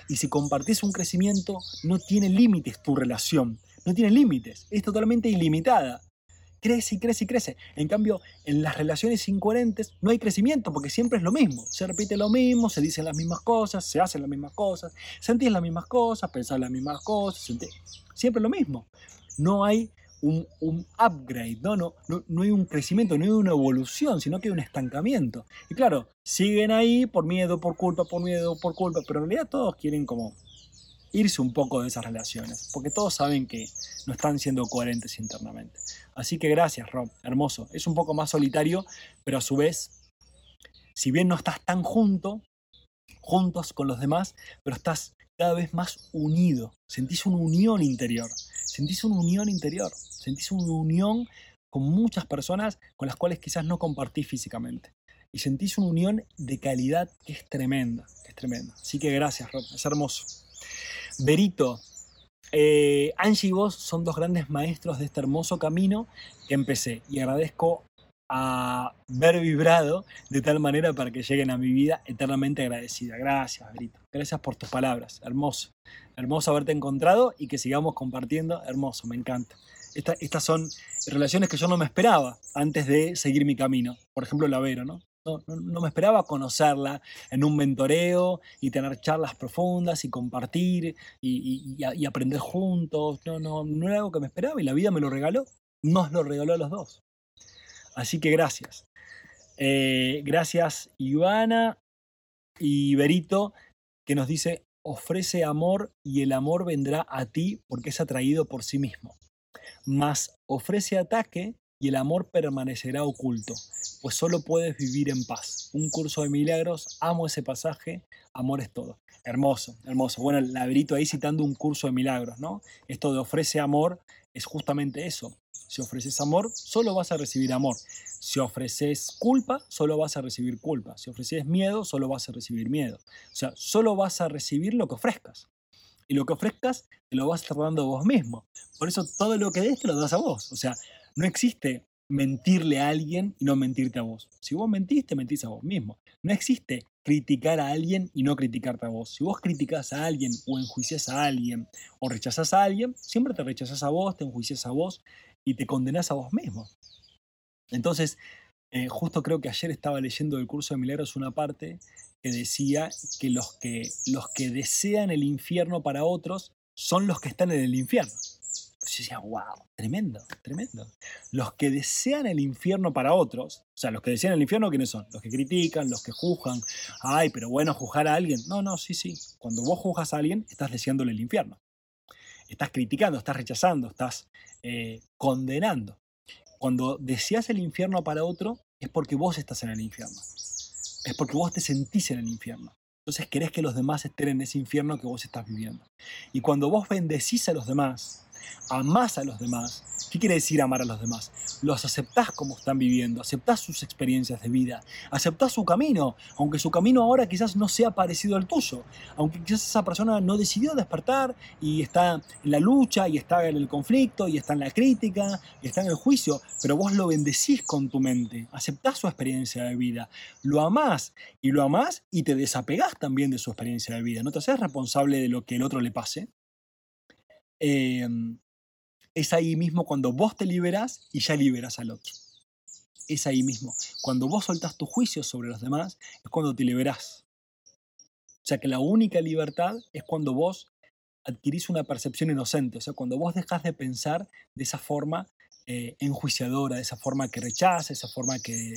Y si compartís un crecimiento, no tiene límites tu relación. No tiene límites, es totalmente ilimitada crece y crece y crece. En cambio, en las relaciones incoherentes no hay crecimiento porque siempre es lo mismo. Se repite lo mismo, se dicen las mismas cosas, se hacen las mismas cosas, sentís las mismas cosas, pensás las mismas cosas, siempre lo mismo. No hay un, upgrade, ¿no? No, no, no hay un crecimiento, no hay una evolución, sino que hay un estancamiento. Y claro, siguen ahí por miedo, por culpa, por miedo, por culpa, pero en realidad todos quieren como irse un poco de esas relaciones, porque todos saben que no están siendo coherentes internamente. Así que gracias, Rob, hermoso. Es un poco más solitario, pero a su vez, si bien no estás tan junto, juntos con los demás, pero estás cada vez más unido. Sentís una unión interior. Sentís una unión interior. Sentís una unión con muchas personas con las cuales quizás no compartís físicamente. Y sentís una unión de calidad que es tremenda, es tremenda. Así que gracias, Rob, es hermoso. Berito, eh, Angie y vos son dos grandes maestros de este hermoso camino que empecé y agradezco a ver vibrado de tal manera para que lleguen a mi vida eternamente agradecida. Gracias, Berito. Gracias por tus palabras. Hermoso. Hermoso haberte encontrado y que sigamos compartiendo. Hermoso, me encanta. estas son relaciones que yo no me esperaba antes de seguir mi camino. Por ejemplo, la Vero, ¿no? No, me esperaba conocerla en un mentoreo y tener charlas profundas y compartir y, aprender juntos. No, no, no era algo que me esperaba y la vida me lo regaló. Nos lo regaló a los dos. Así que gracias. Eh, gracias Ivana y Berito que nos dice, ofrece amor y el amor vendrá a ti porque es atraído por sí mismo. Más ofrece ataque y el amor permanecerá oculto pues solo puedes vivir en paz. Un curso de milagros, amo ese pasaje, amor es todo. Hermoso, hermoso. Bueno, el laberito ahí citando un curso de milagros, ¿no? Esto de ofrece amor es justamente eso. Si ofreces amor, solo vas a recibir amor. Si ofreces culpa, solo vas a recibir culpa. Si ofreces miedo, solo vas a recibir miedo. O sea, solo vas a recibir lo que ofrezcas. Y lo que ofrezcas, te lo vas dando vos mismo. Por eso todo lo que des te lo das a vos. O sea, no existe mentirle a alguien y no mentirte a vos. Si vos mentís, te mentís a vos mismo. No existe criticar a alguien y no criticarte a vos. Si vos criticás a alguien o enjuicias a alguien o rechazás a alguien, siempre te rechazás a vos, te enjuicias a vos y te condenás a vos mismo. Entonces, eh, justo creo que ayer estaba leyendo el curso de Milagros una parte que decía que los, que los que desean el infierno para otros son los que están en el infierno. Yo decía, wow, tremendo, tremendo. Los que desean el infierno para otros, o sea, los que desean el infierno, ¿quiénes son? Los que critican, los que juzgan. Ay, pero bueno, juzgar a alguien. No, no, sí, sí. Cuando vos juzgas a alguien, estás deseándole el infierno. Estás criticando, estás rechazando, estás eh, condenando. Cuando deseas el infierno para otro, es porque vos estás en el infierno. Es porque vos te sentís en el infierno. Entonces querés que los demás estén en ese infierno que vos estás viviendo. Y cuando vos bendecís a los demás, amás a los demás. ¿Qué quiere decir amar a los demás? Los aceptás como están viviendo, aceptás sus experiencias de vida, aceptás su camino, aunque su camino ahora quizás no sea parecido al tuyo, aunque quizás esa persona no decidió despertar y está en la lucha y está en el conflicto y está en la crítica y está en el juicio, pero vos lo bendecís con tu mente, aceptás su experiencia de vida, lo amás y lo amás y te desapegás también de su experiencia de vida, no te haces responsable de lo que el otro le pase, Em, es ahí mismo cuando vos te liberás y ya liberas al otro. Es ahí mismo. Cuando vos soltás tu juicio sobre los demás, es cuando te liberás. O sea que la única libertad es cuando vos adquirís una percepción inocente, o sea, cuando vos dejás de pensar de esa forma eh, enjuiciadora, de esa forma que rechaza, esa forma que,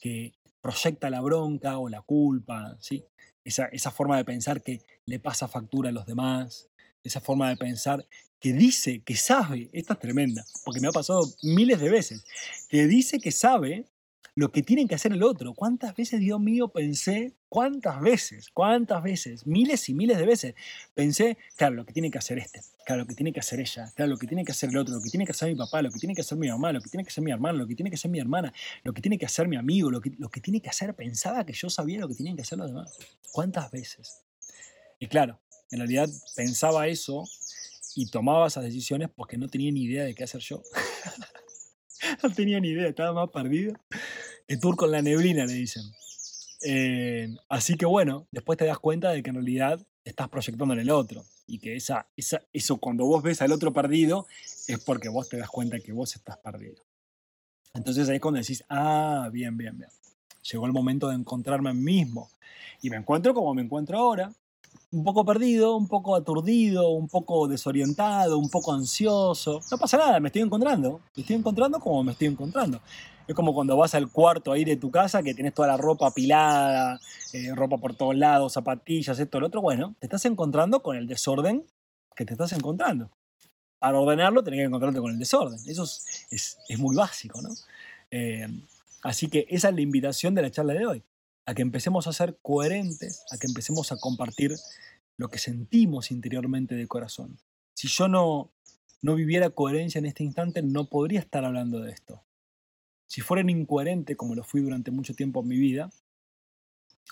que proyecta la bronca o la culpa, ¿sí? Esa, esa, forma de pensar que le pasa factura a los demás, esa forma de pensar que dice que sabe, esta es tremenda, porque me ha pasado miles de veces, que dice que sabe lo que tiene que hacer el otro. ¿Cuántas veces, Dios mío, pensé, cuántas veces, cuántas veces, miles y miles de veces, pensé, claro, lo que tiene que hacer este, claro, lo que tiene que hacer ella, claro, lo que tiene que hacer el otro, lo que tiene que hacer mi papá, lo que tiene que hacer mi mamá, lo que tiene que hacer mi hermano, lo que tiene que hacer mi hermana, lo que tiene que hacer mi amigo, lo que, lo que tiene que hacer, pensaba que yo sabía lo que tenían que hacer los demás. ¿Cuántas veces? Y claro, en realidad pensaba eso y tomaba esas decisiones porque no tenía ni idea de qué hacer yo. no tenía ni idea, estaba más perdido que turco en la neblina, le dicen. Eh, así que bueno, después te das cuenta de que en realidad estás proyectando en el otro y que esa, esa, eso cuando vos ves al otro perdido es porque vos te das cuenta que vos estás perdido. Entonces ahí es cuando decís, ah, bien, bien, bien. Llegó el momento de encontrarme mismo. Y me encuentro como me encuentro ahora, un poco perdido, un poco aturdido, un poco desorientado, un poco ansioso. No pasa nada, me estoy encontrando. Me estoy encontrando como me estoy encontrando. Es como cuando vas al cuarto ahí de tu casa que tienes toda la ropa apilada, eh, ropa por todos lados, zapatillas, esto, lo otro. Bueno, te estás encontrando con el desorden que te estás encontrando. Para ordenarlo tenés que encontrarte con el desorden. Eso es, muy básico, ¿no? Eh, así que esa es la invitación de la charla de hoy a que empecemos a ser coherentes, a que empecemos a compartir lo que sentimos interiormente de corazón. Si yo no, no viviera coherencia en este instante, no podría estar hablando de esto. Si fuera incoherente, como lo fui durante mucho tiempo en mi vida,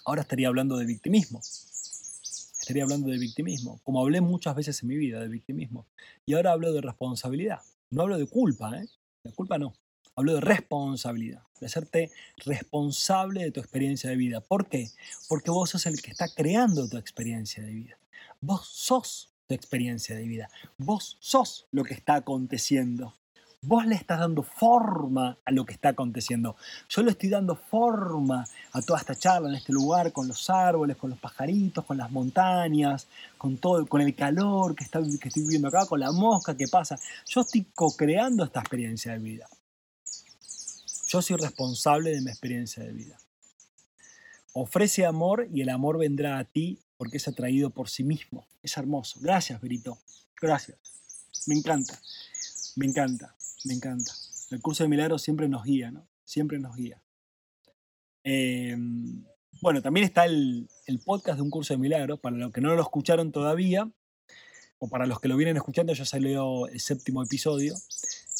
ahora estaría hablando de victimismo. Estaría hablando de victimismo, como hablé muchas veces en mi vida de victimismo. Y ahora hablo de responsabilidad. No hablo de culpa, ¿eh? La culpa no. Hablo de responsabilidad, de hacerte responsable de tu experiencia de vida. ¿Por qué? Porque vos sos el que está creando tu experiencia de vida. Vos sos tu experiencia de vida. Vos sos lo que está aconteciendo. Vos le estás dando forma a lo que está aconteciendo. Yo le estoy dando forma a toda esta charla en este lugar, con los árboles, con los pajaritos, con las montañas, con todo, con el calor que, está, que estoy viviendo acá, con la mosca que pasa. Yo estoy co-creando esta experiencia de vida. Yo soy responsable de mi experiencia de vida. Ofrece amor y el amor vendrá a ti porque es atraído por sí mismo. Es hermoso. Gracias, Berito. Gracias. Me encanta. Me encanta. Me encanta. El curso de milagros siempre nos guía, ¿no? Siempre nos guía. Em, bueno, también está el, el, podcast de un curso de milagros. Para los que no lo escucharon todavía, o para los que lo vienen escuchando, ya salió el séptimo episodio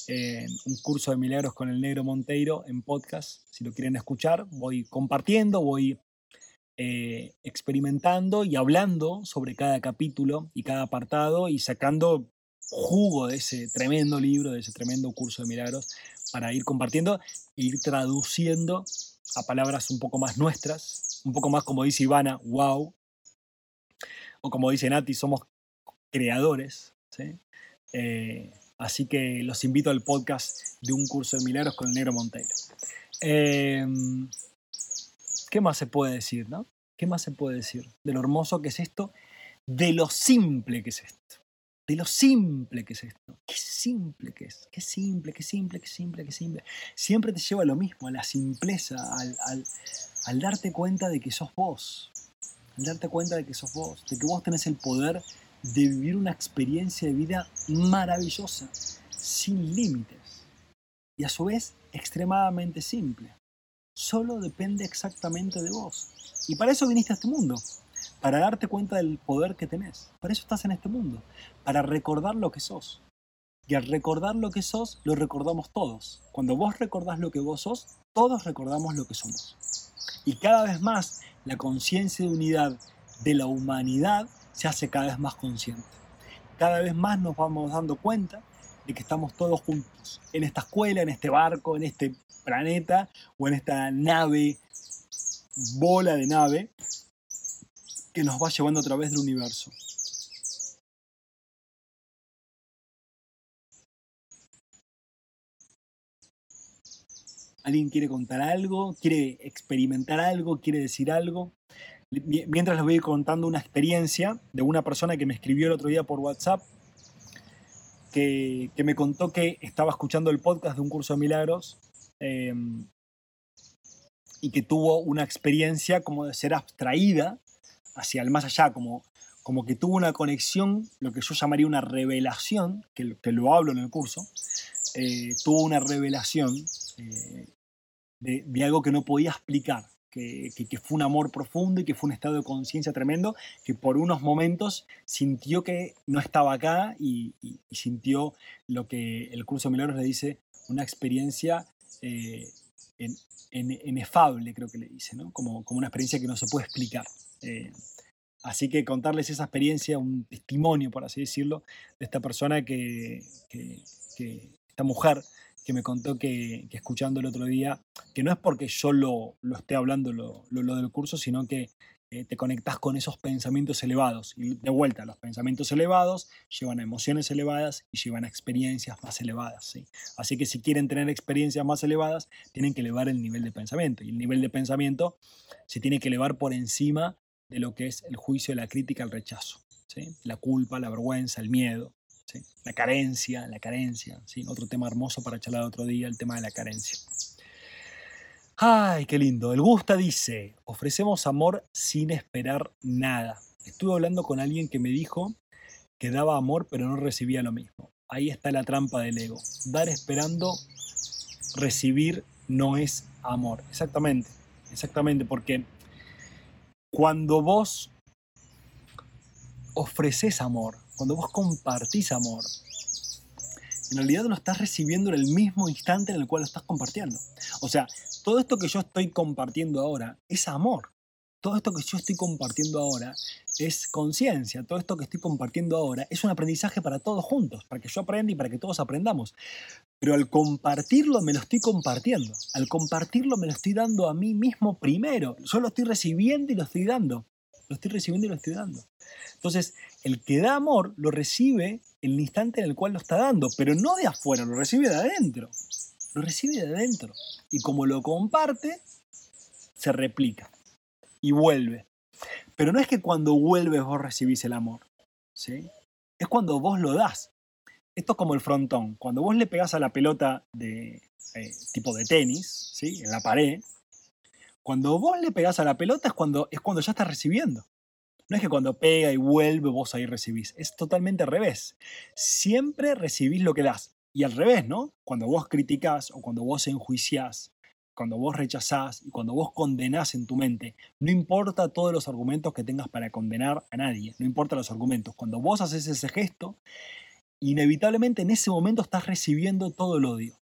un curso de milagros con el negro Monteiro en podcast. Si lo quieren escuchar, voy compartiendo, voy eh, experimentando y hablando sobre cada capítulo y cada apartado y sacando jugo de ese tremendo libro, de ese tremendo curso de milagros para ir compartiendo e ir traduciendo a palabras un poco más nuestras, un poco más como dice Ivana, wow, o como dice Nati, somos creadores. Eh, así que los invito al podcast de un curso de milagros con el negro Monteiro. Em, ¿Qué más se puede decir, no? ¿Qué más se puede decir de lo hermoso que es esto? De lo simple que es esto. De lo simple que es esto. Qué simple que es. Qué simple, qué simple, qué simple, qué simple. Siempre te lleva a lo mismo, a la simpleza, al, al darte cuenta de que sos vos. Al darte cuenta de que sos vos. De que vos tenés el poder de vivir una experiencia de vida maravillosa, sin límites. Y a su vez extremadamente simple. Solo depende exactamente de vos. Y para eso viniste a este mundo, para darte cuenta del poder que tenés. Para eso estás en este mundo, para recordar lo que sos. Y al recordar lo que sos, lo recordamos todos. Cuando vos recordás lo que vos sos, todos recordamos lo que somos. Y cada vez más la conciencia de unidad de la humanidad se hace cada vez más consciente. Cada vez más nos vamos dando cuenta de que estamos todos juntos, en esta escuela, en este barco, en este planeta o en esta nave, bola de nave, que nos va llevando a través del universo. ¿Alguien quiere contar algo? ¿Quiere experimentar algo? ¿Quiere decir algo? Mientras les voy contando una experiencia de una persona que me escribió el otro día por WhatsApp que, me contó que estaba escuchando el podcast de un curso de milagros em, y que tuvo una experiencia como de ser abstraída hacia el más allá, como, como que tuvo una conexión, lo que yo llamaría una revelación, que, lo hablo en el curso, eh, tuvo una revelación eh, de, algo que no podía explicar que, fue un amor profundo y que fue un estado de conciencia tremendo, que por unos momentos sintió que no estaba acá y, sintió lo que el curso de milagros le dice, una experiencia eh, en, inefable, creo que le dice, ¿no? como, como una experiencia que no se puede explicar. Eh, así que contarles esa experiencia, un testimonio, por así decirlo, de esta persona que, que esta mujer que me contó que, escuchando el otro día, que no es porque yo lo, lo esté hablando lo, lo, del curso, sino que eh, te conectas con esos pensamientos elevados. Y de vuelta, los pensamientos elevados llevan a emociones elevadas y llevan a experiencias más elevadas. ¿sí? Así que si quieren tener experiencias más elevadas, tienen que elevar el nivel de pensamiento. Y el nivel de pensamiento se tiene que elevar por encima de lo que es el juicio, la crítica, el rechazo. ¿sí? La culpa, la vergüenza, el miedo. La carencia, la carencia, ¿sí? otro tema hermoso para charlar otro día, el tema de la carencia. Ay, qué lindo. El Gusta dice, ofrecemos amor sin esperar nada. Estuve hablando con alguien que me dijo que daba amor pero no recibía lo mismo. Ahí está la trampa del ego. Dar esperando, recibir no es amor. Exactamente, exactamente, porque cuando vos ofreces amor, cuando vos compartís amor, en realidad lo estás recibiendo en el mismo instante en el cual lo estás compartiendo. O sea, todo esto que yo estoy compartiendo ahora es amor. Todo esto que yo estoy compartiendo ahora es conciencia. Todo esto que estoy compartiendo ahora es un aprendizaje para todos juntos, para que yo aprenda y para que todos aprendamos. Pero al compartirlo me lo estoy compartiendo. Al compartirlo me lo estoy dando a mí mismo primero. Yo lo estoy recibiendo y lo estoy dando. Lo estoy recibiendo y lo estoy dando. Entonces, el que da amor lo recibe en el instante en el cual lo está dando, pero no de afuera, lo recibe de adentro. Lo recibe de adentro. Y como lo comparte, se replica y vuelve. Pero no es que cuando vuelves vos recibís el amor, ¿sí? Es cuando vos lo das. Esto es como el frontón. Cuando vos le pegás a la pelota de eh, tipo de tenis, ¿sí? En la pared, cuando vos le pegás a la pelota es cuando, es cuando ya estás recibiendo. No es que cuando pega y vuelve vos ahí recibís. Es totalmente al revés. Siempre recibís lo que das. Y al revés, ¿no? Cuando vos criticás o cuando vos enjuiciás, cuando vos rechazás y cuando vos condenás en tu mente, no importa todos los argumentos que tengas para condenar a nadie, no importa los argumentos. Cuando vos haces ese gesto, inevitablemente en ese momento estás recibiendo todo el odio.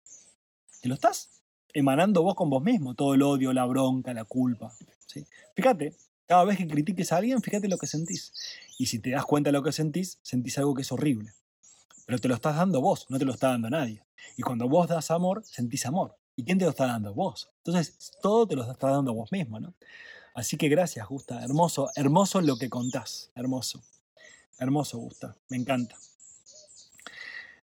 ¿Y lo estás emanando vos con vos mismo, todo el odio, la bronca, la culpa. ¿sí? Fíjate, cada vez que critiques a alguien, fíjate lo que sentís. Y si te das cuenta de lo que sentís, sentís algo que es horrible. pero te lo estás dando vos, no te lo está dando nadie. Y cuando vos das amor, sentís amor. ¿Y quién te lo está dando? Vos. Entonces, todo te lo está dando vos mismo, ¿no? Así que gracias, Gusta. Hermoso, hermoso lo que contás. Hermoso. Hermoso, Gusta. Me encanta.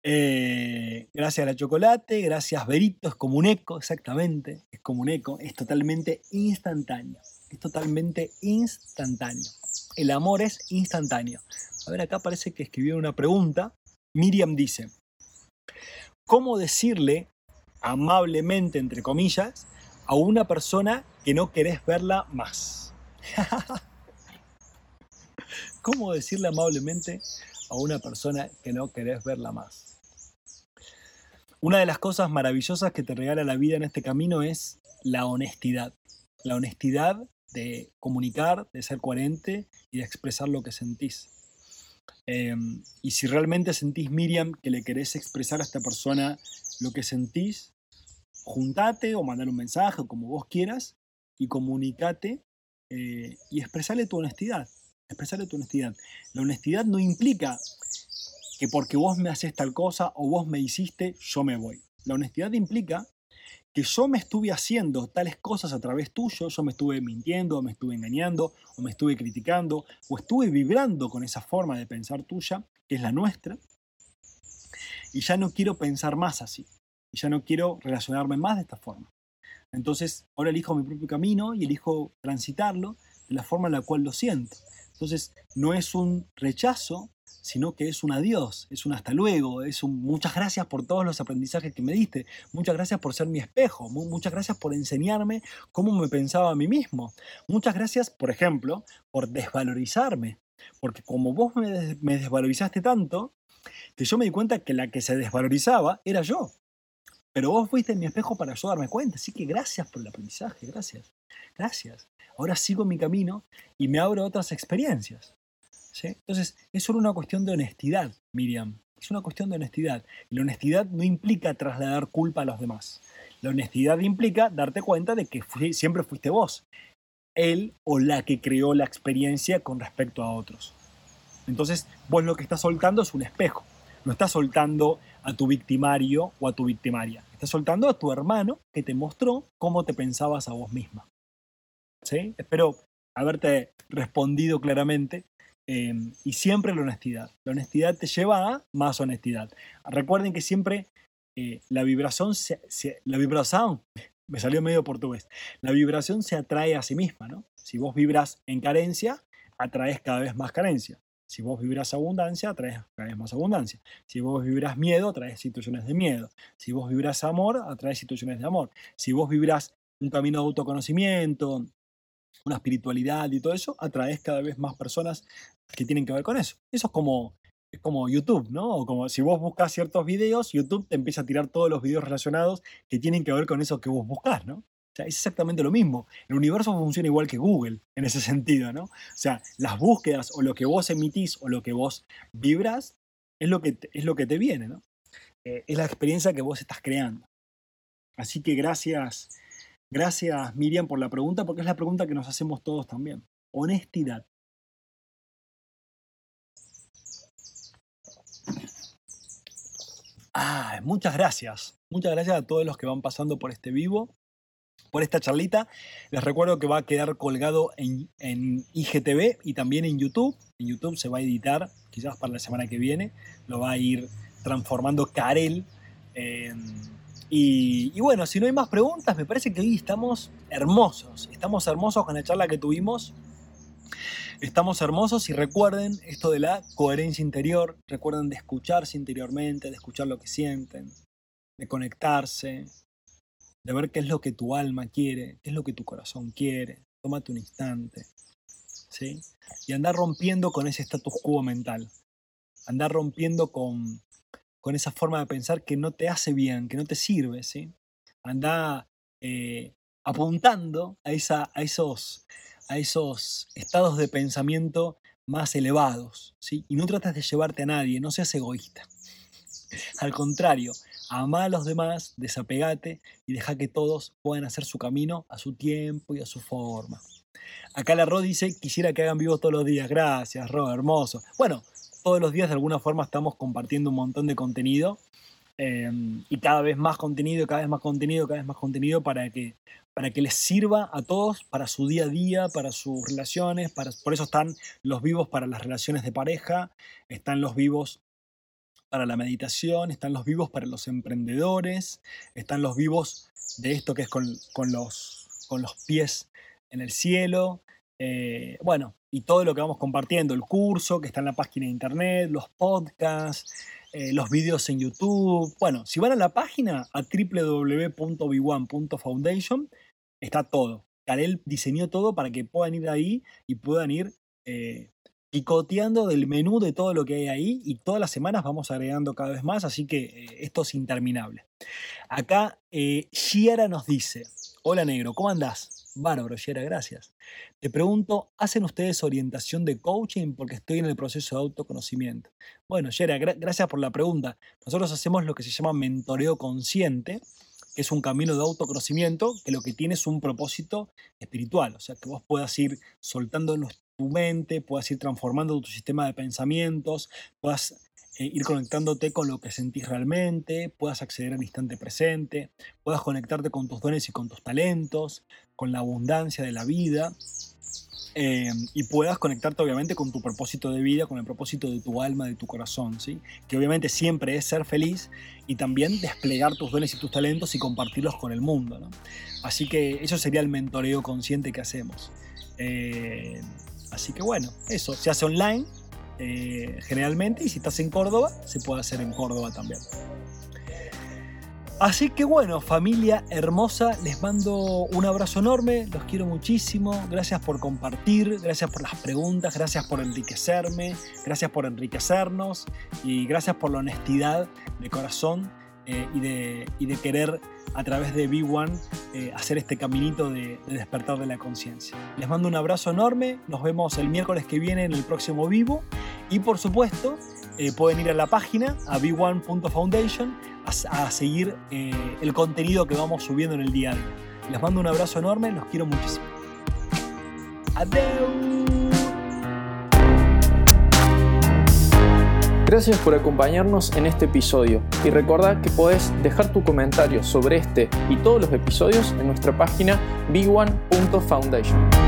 Eh, gracias a la chocolate, gracias Berito, es como un eco, exactamente, es como un eco, es totalmente instantáneo, es totalmente instantáneo. El amor es instantáneo. A ver, acá parece que escribió una pregunta. Miriam dice, ¿cómo decirle amablemente, entre comillas, a una persona que no querés verla más? ¿Cómo decirle amablemente a una persona que no querés verla más? Una de las cosas maravillosas que te regala la vida en este camino es la honestidad. La honestidad de comunicar, de ser coherente y de expresar lo que sentís. Em, y si realmente sentís, Miriam, que le querés expresar a esta persona lo que sentís, juntate o mandar un mensaje como vos quieras y comunicate eh, y expresarle tu honestidad. Expresarle tu honestidad. La honestidad no implica que porque vos me haces tal cosa o vos me hiciste, yo me voy. La honestidad implica que yo me estuve haciendo tales cosas a través tuyo, yo me estuve mintiendo, o me estuve engañando, o me estuve criticando, o estuve vibrando con esa forma de pensar tuya, que es la nuestra, y ya no quiero pensar más así, y ya no quiero relacionarme más de esta forma. Entonces, ahora elijo mi propio camino y elijo transitarlo de la forma en la cual lo siento. Entonces, no es un rechazo, sino que es un adiós, es un hasta luego, es un muchas gracias por todos los aprendizajes que me diste, muchas gracias por ser mi espejo, muchas gracias por enseñarme cómo me pensaba a mí mismo, muchas gracias, por ejemplo, por desvalorizarme, porque como vos me, desvalorizaste tanto, que yo me di cuenta que la que se desvalorizaba era yo. Pero vos fuiste mi espejo para yo darme cuenta, así que gracias por el aprendizaje, gracias, gracias. Ahora sigo mi camino y me abro otras experiencias. Entonces, es solo una cuestión de honestidad, Miriam. Es una cuestión de honestidad. La honestidad no implica trasladar culpa a los demás. La honestidad implica darte cuenta de que siempre fuiste vos, él o la que creó la experiencia con respecto a otros. Entonces, vos lo que estás soltando es un espejo. No estás soltando a tu victimario o a tu victimaria. Estás soltando a tu hermano que te mostró cómo te pensabas a vos misma. ¿Sí? Espero haberte respondido claramente Em, y siempre la honestidad. La honestidad te lleva a más honestidad. Recuerden que siempre eh, la vibración, se, la vibración, me salió medio portugués, la vibración se atrae a sí misma, ¿no? Si vos vibras en carencia, atraes cada vez más carencia. Si vos vibras abundancia, atraes cada vez más abundancia. Si vos vibras miedo, atraes situaciones de miedo. Si vos vibras amor, atraes situaciones de amor. Si vos vibras un camino de autoconocimiento, una espiritualidad y todo eso, atraes cada vez más personas que tienen que ver con eso. Eso es como, es como YouTube, ¿no? O como si vos buscas ciertos videos, YouTube te empieza a tirar todos los videos relacionados que tienen que ver con eso que vos buscas, ¿no? O sea, es exactamente lo mismo. El universo funciona igual que Google en ese sentido, ¿no? O sea, las búsquedas o lo que vos emitís o lo que vos vibras es lo que es lo que te viene, ¿no? Eh, es la experiencia que vos estás creando. Así que gracias, gracias Miriam por la pregunta, porque es la pregunta que nos hacemos todos también. Honestidad. Ah, muchas gracias. Muchas gracias a todos los que van pasando por este vivo, por esta charlita. Les recuerdo que va a quedar colgado en, IGTV y también en YouTube. En YouTube se va a editar, quizás para la semana que viene. Lo va a ir transformando Karel. Y, bueno, si no hay más preguntas, me parece que hoy estamos hermosos. Estamos hermosos con la charla que tuvimos. Estamos hermosos y recuerden esto de la coherencia interior, recuerden de escucharse interiormente, de escuchar lo que sienten, de conectarse, de ver qué es lo que tu alma quiere, qué es lo que tu corazón quiere. Tómate un instante. ¿sí? Y andar rompiendo con ese status quo mental. Andar rompiendo con, con esa forma de pensar que no te hace bien, que no te sirve. ¿sí? Anda eh, apuntando a, esa, a esos a esos estados de pensamiento más elevados, ¿sí? Y no tratas de llevarte a nadie, no seas egoísta. Al contrario, ama a los demás, desapegate y deja que todos puedan hacer su camino a su tiempo y a su forma. Acá la Ro dice, quisiera que hagan vivo todos los días. Gracias, Ro, hermoso. Bueno, todos los días de alguna forma estamos compartiendo un montón de contenido em, y cada vez más contenido, cada vez más contenido, cada vez más contenido para que, para que les sirva a todos para su día a día, para sus relaciones, para, por eso están los vivos para las relaciones de pareja, están los vivos para la meditación, están los vivos para los emprendedores, están los vivos de esto que es con, los, con los pies en el cielo, eh, bueno, y todo lo que vamos compartiendo, el curso que está en la página de internet, los podcasts, eh, los vídeos en YouTube. Bueno, si van a la página a www.b1.foundation, está todo. Karel diseñó todo para que puedan ir ahí y puedan ir eh, picoteando del menú de todo lo que hay ahí y todas las semanas vamos agregando cada vez más, así que esto es interminable. Acá Shiara nos dice, hola negro, ¿cómo andás? Bárbaro, Yera, gracias. Te pregunto, ¿hacen ustedes orientación de coaching? Porque estoy en el proceso de autoconocimiento. Bueno, Yera, gracias por la pregunta. Nosotros hacemos lo que se llama mentoreo consciente, que es un camino de autoconocimiento que lo que tiene es un propósito espiritual. O sea, que vos puedas ir soltando tu mente, puedas ir transformando tu sistema de pensamientos, puedas eh, ir conectándote con lo que sentís realmente, puedas acceder al instante presente, puedas conectarte con tus dones y con tus talentos, con la abundancia de la vida. Eh, y puedas conectarte obviamente con tu propósito de vida, con el propósito de tu alma, de tu corazón, ¿sí? que obviamente siempre es ser feliz y también desplegar tus dones y tus talentos y compartirlos con el mundo. Así que eso sería el mentoreo consciente que hacemos. Eh, así que bueno, eso se hace online, eh, generalmente y si estás en Córdoba, se puede hacer en Córdoba también. Así que bueno, familia hermosa, les mando un abrazo enorme, los quiero muchísimo, gracias por compartir, gracias por las preguntas, gracias por enriquecerme, gracias por enriquecernos y gracias por la honestidad de corazón eh, y, de, y, de, querer a través de B1 eh, hacer este caminito de, despertar de la conciencia. Les mando un abrazo enorme, nos vemos el miércoles que viene en el próximo vivo y por supuesto eh, pueden ir a la página a b1.foundation a, a seguir el contenido que vamos subiendo en el día a día. Les mando un abrazo enorme, los quiero muchísimo. Adiós. Gracias por acompañarnos en este episodio y recordad que podés dejar tu comentario sobre este y todos los episodios en nuestra página b1.foundation.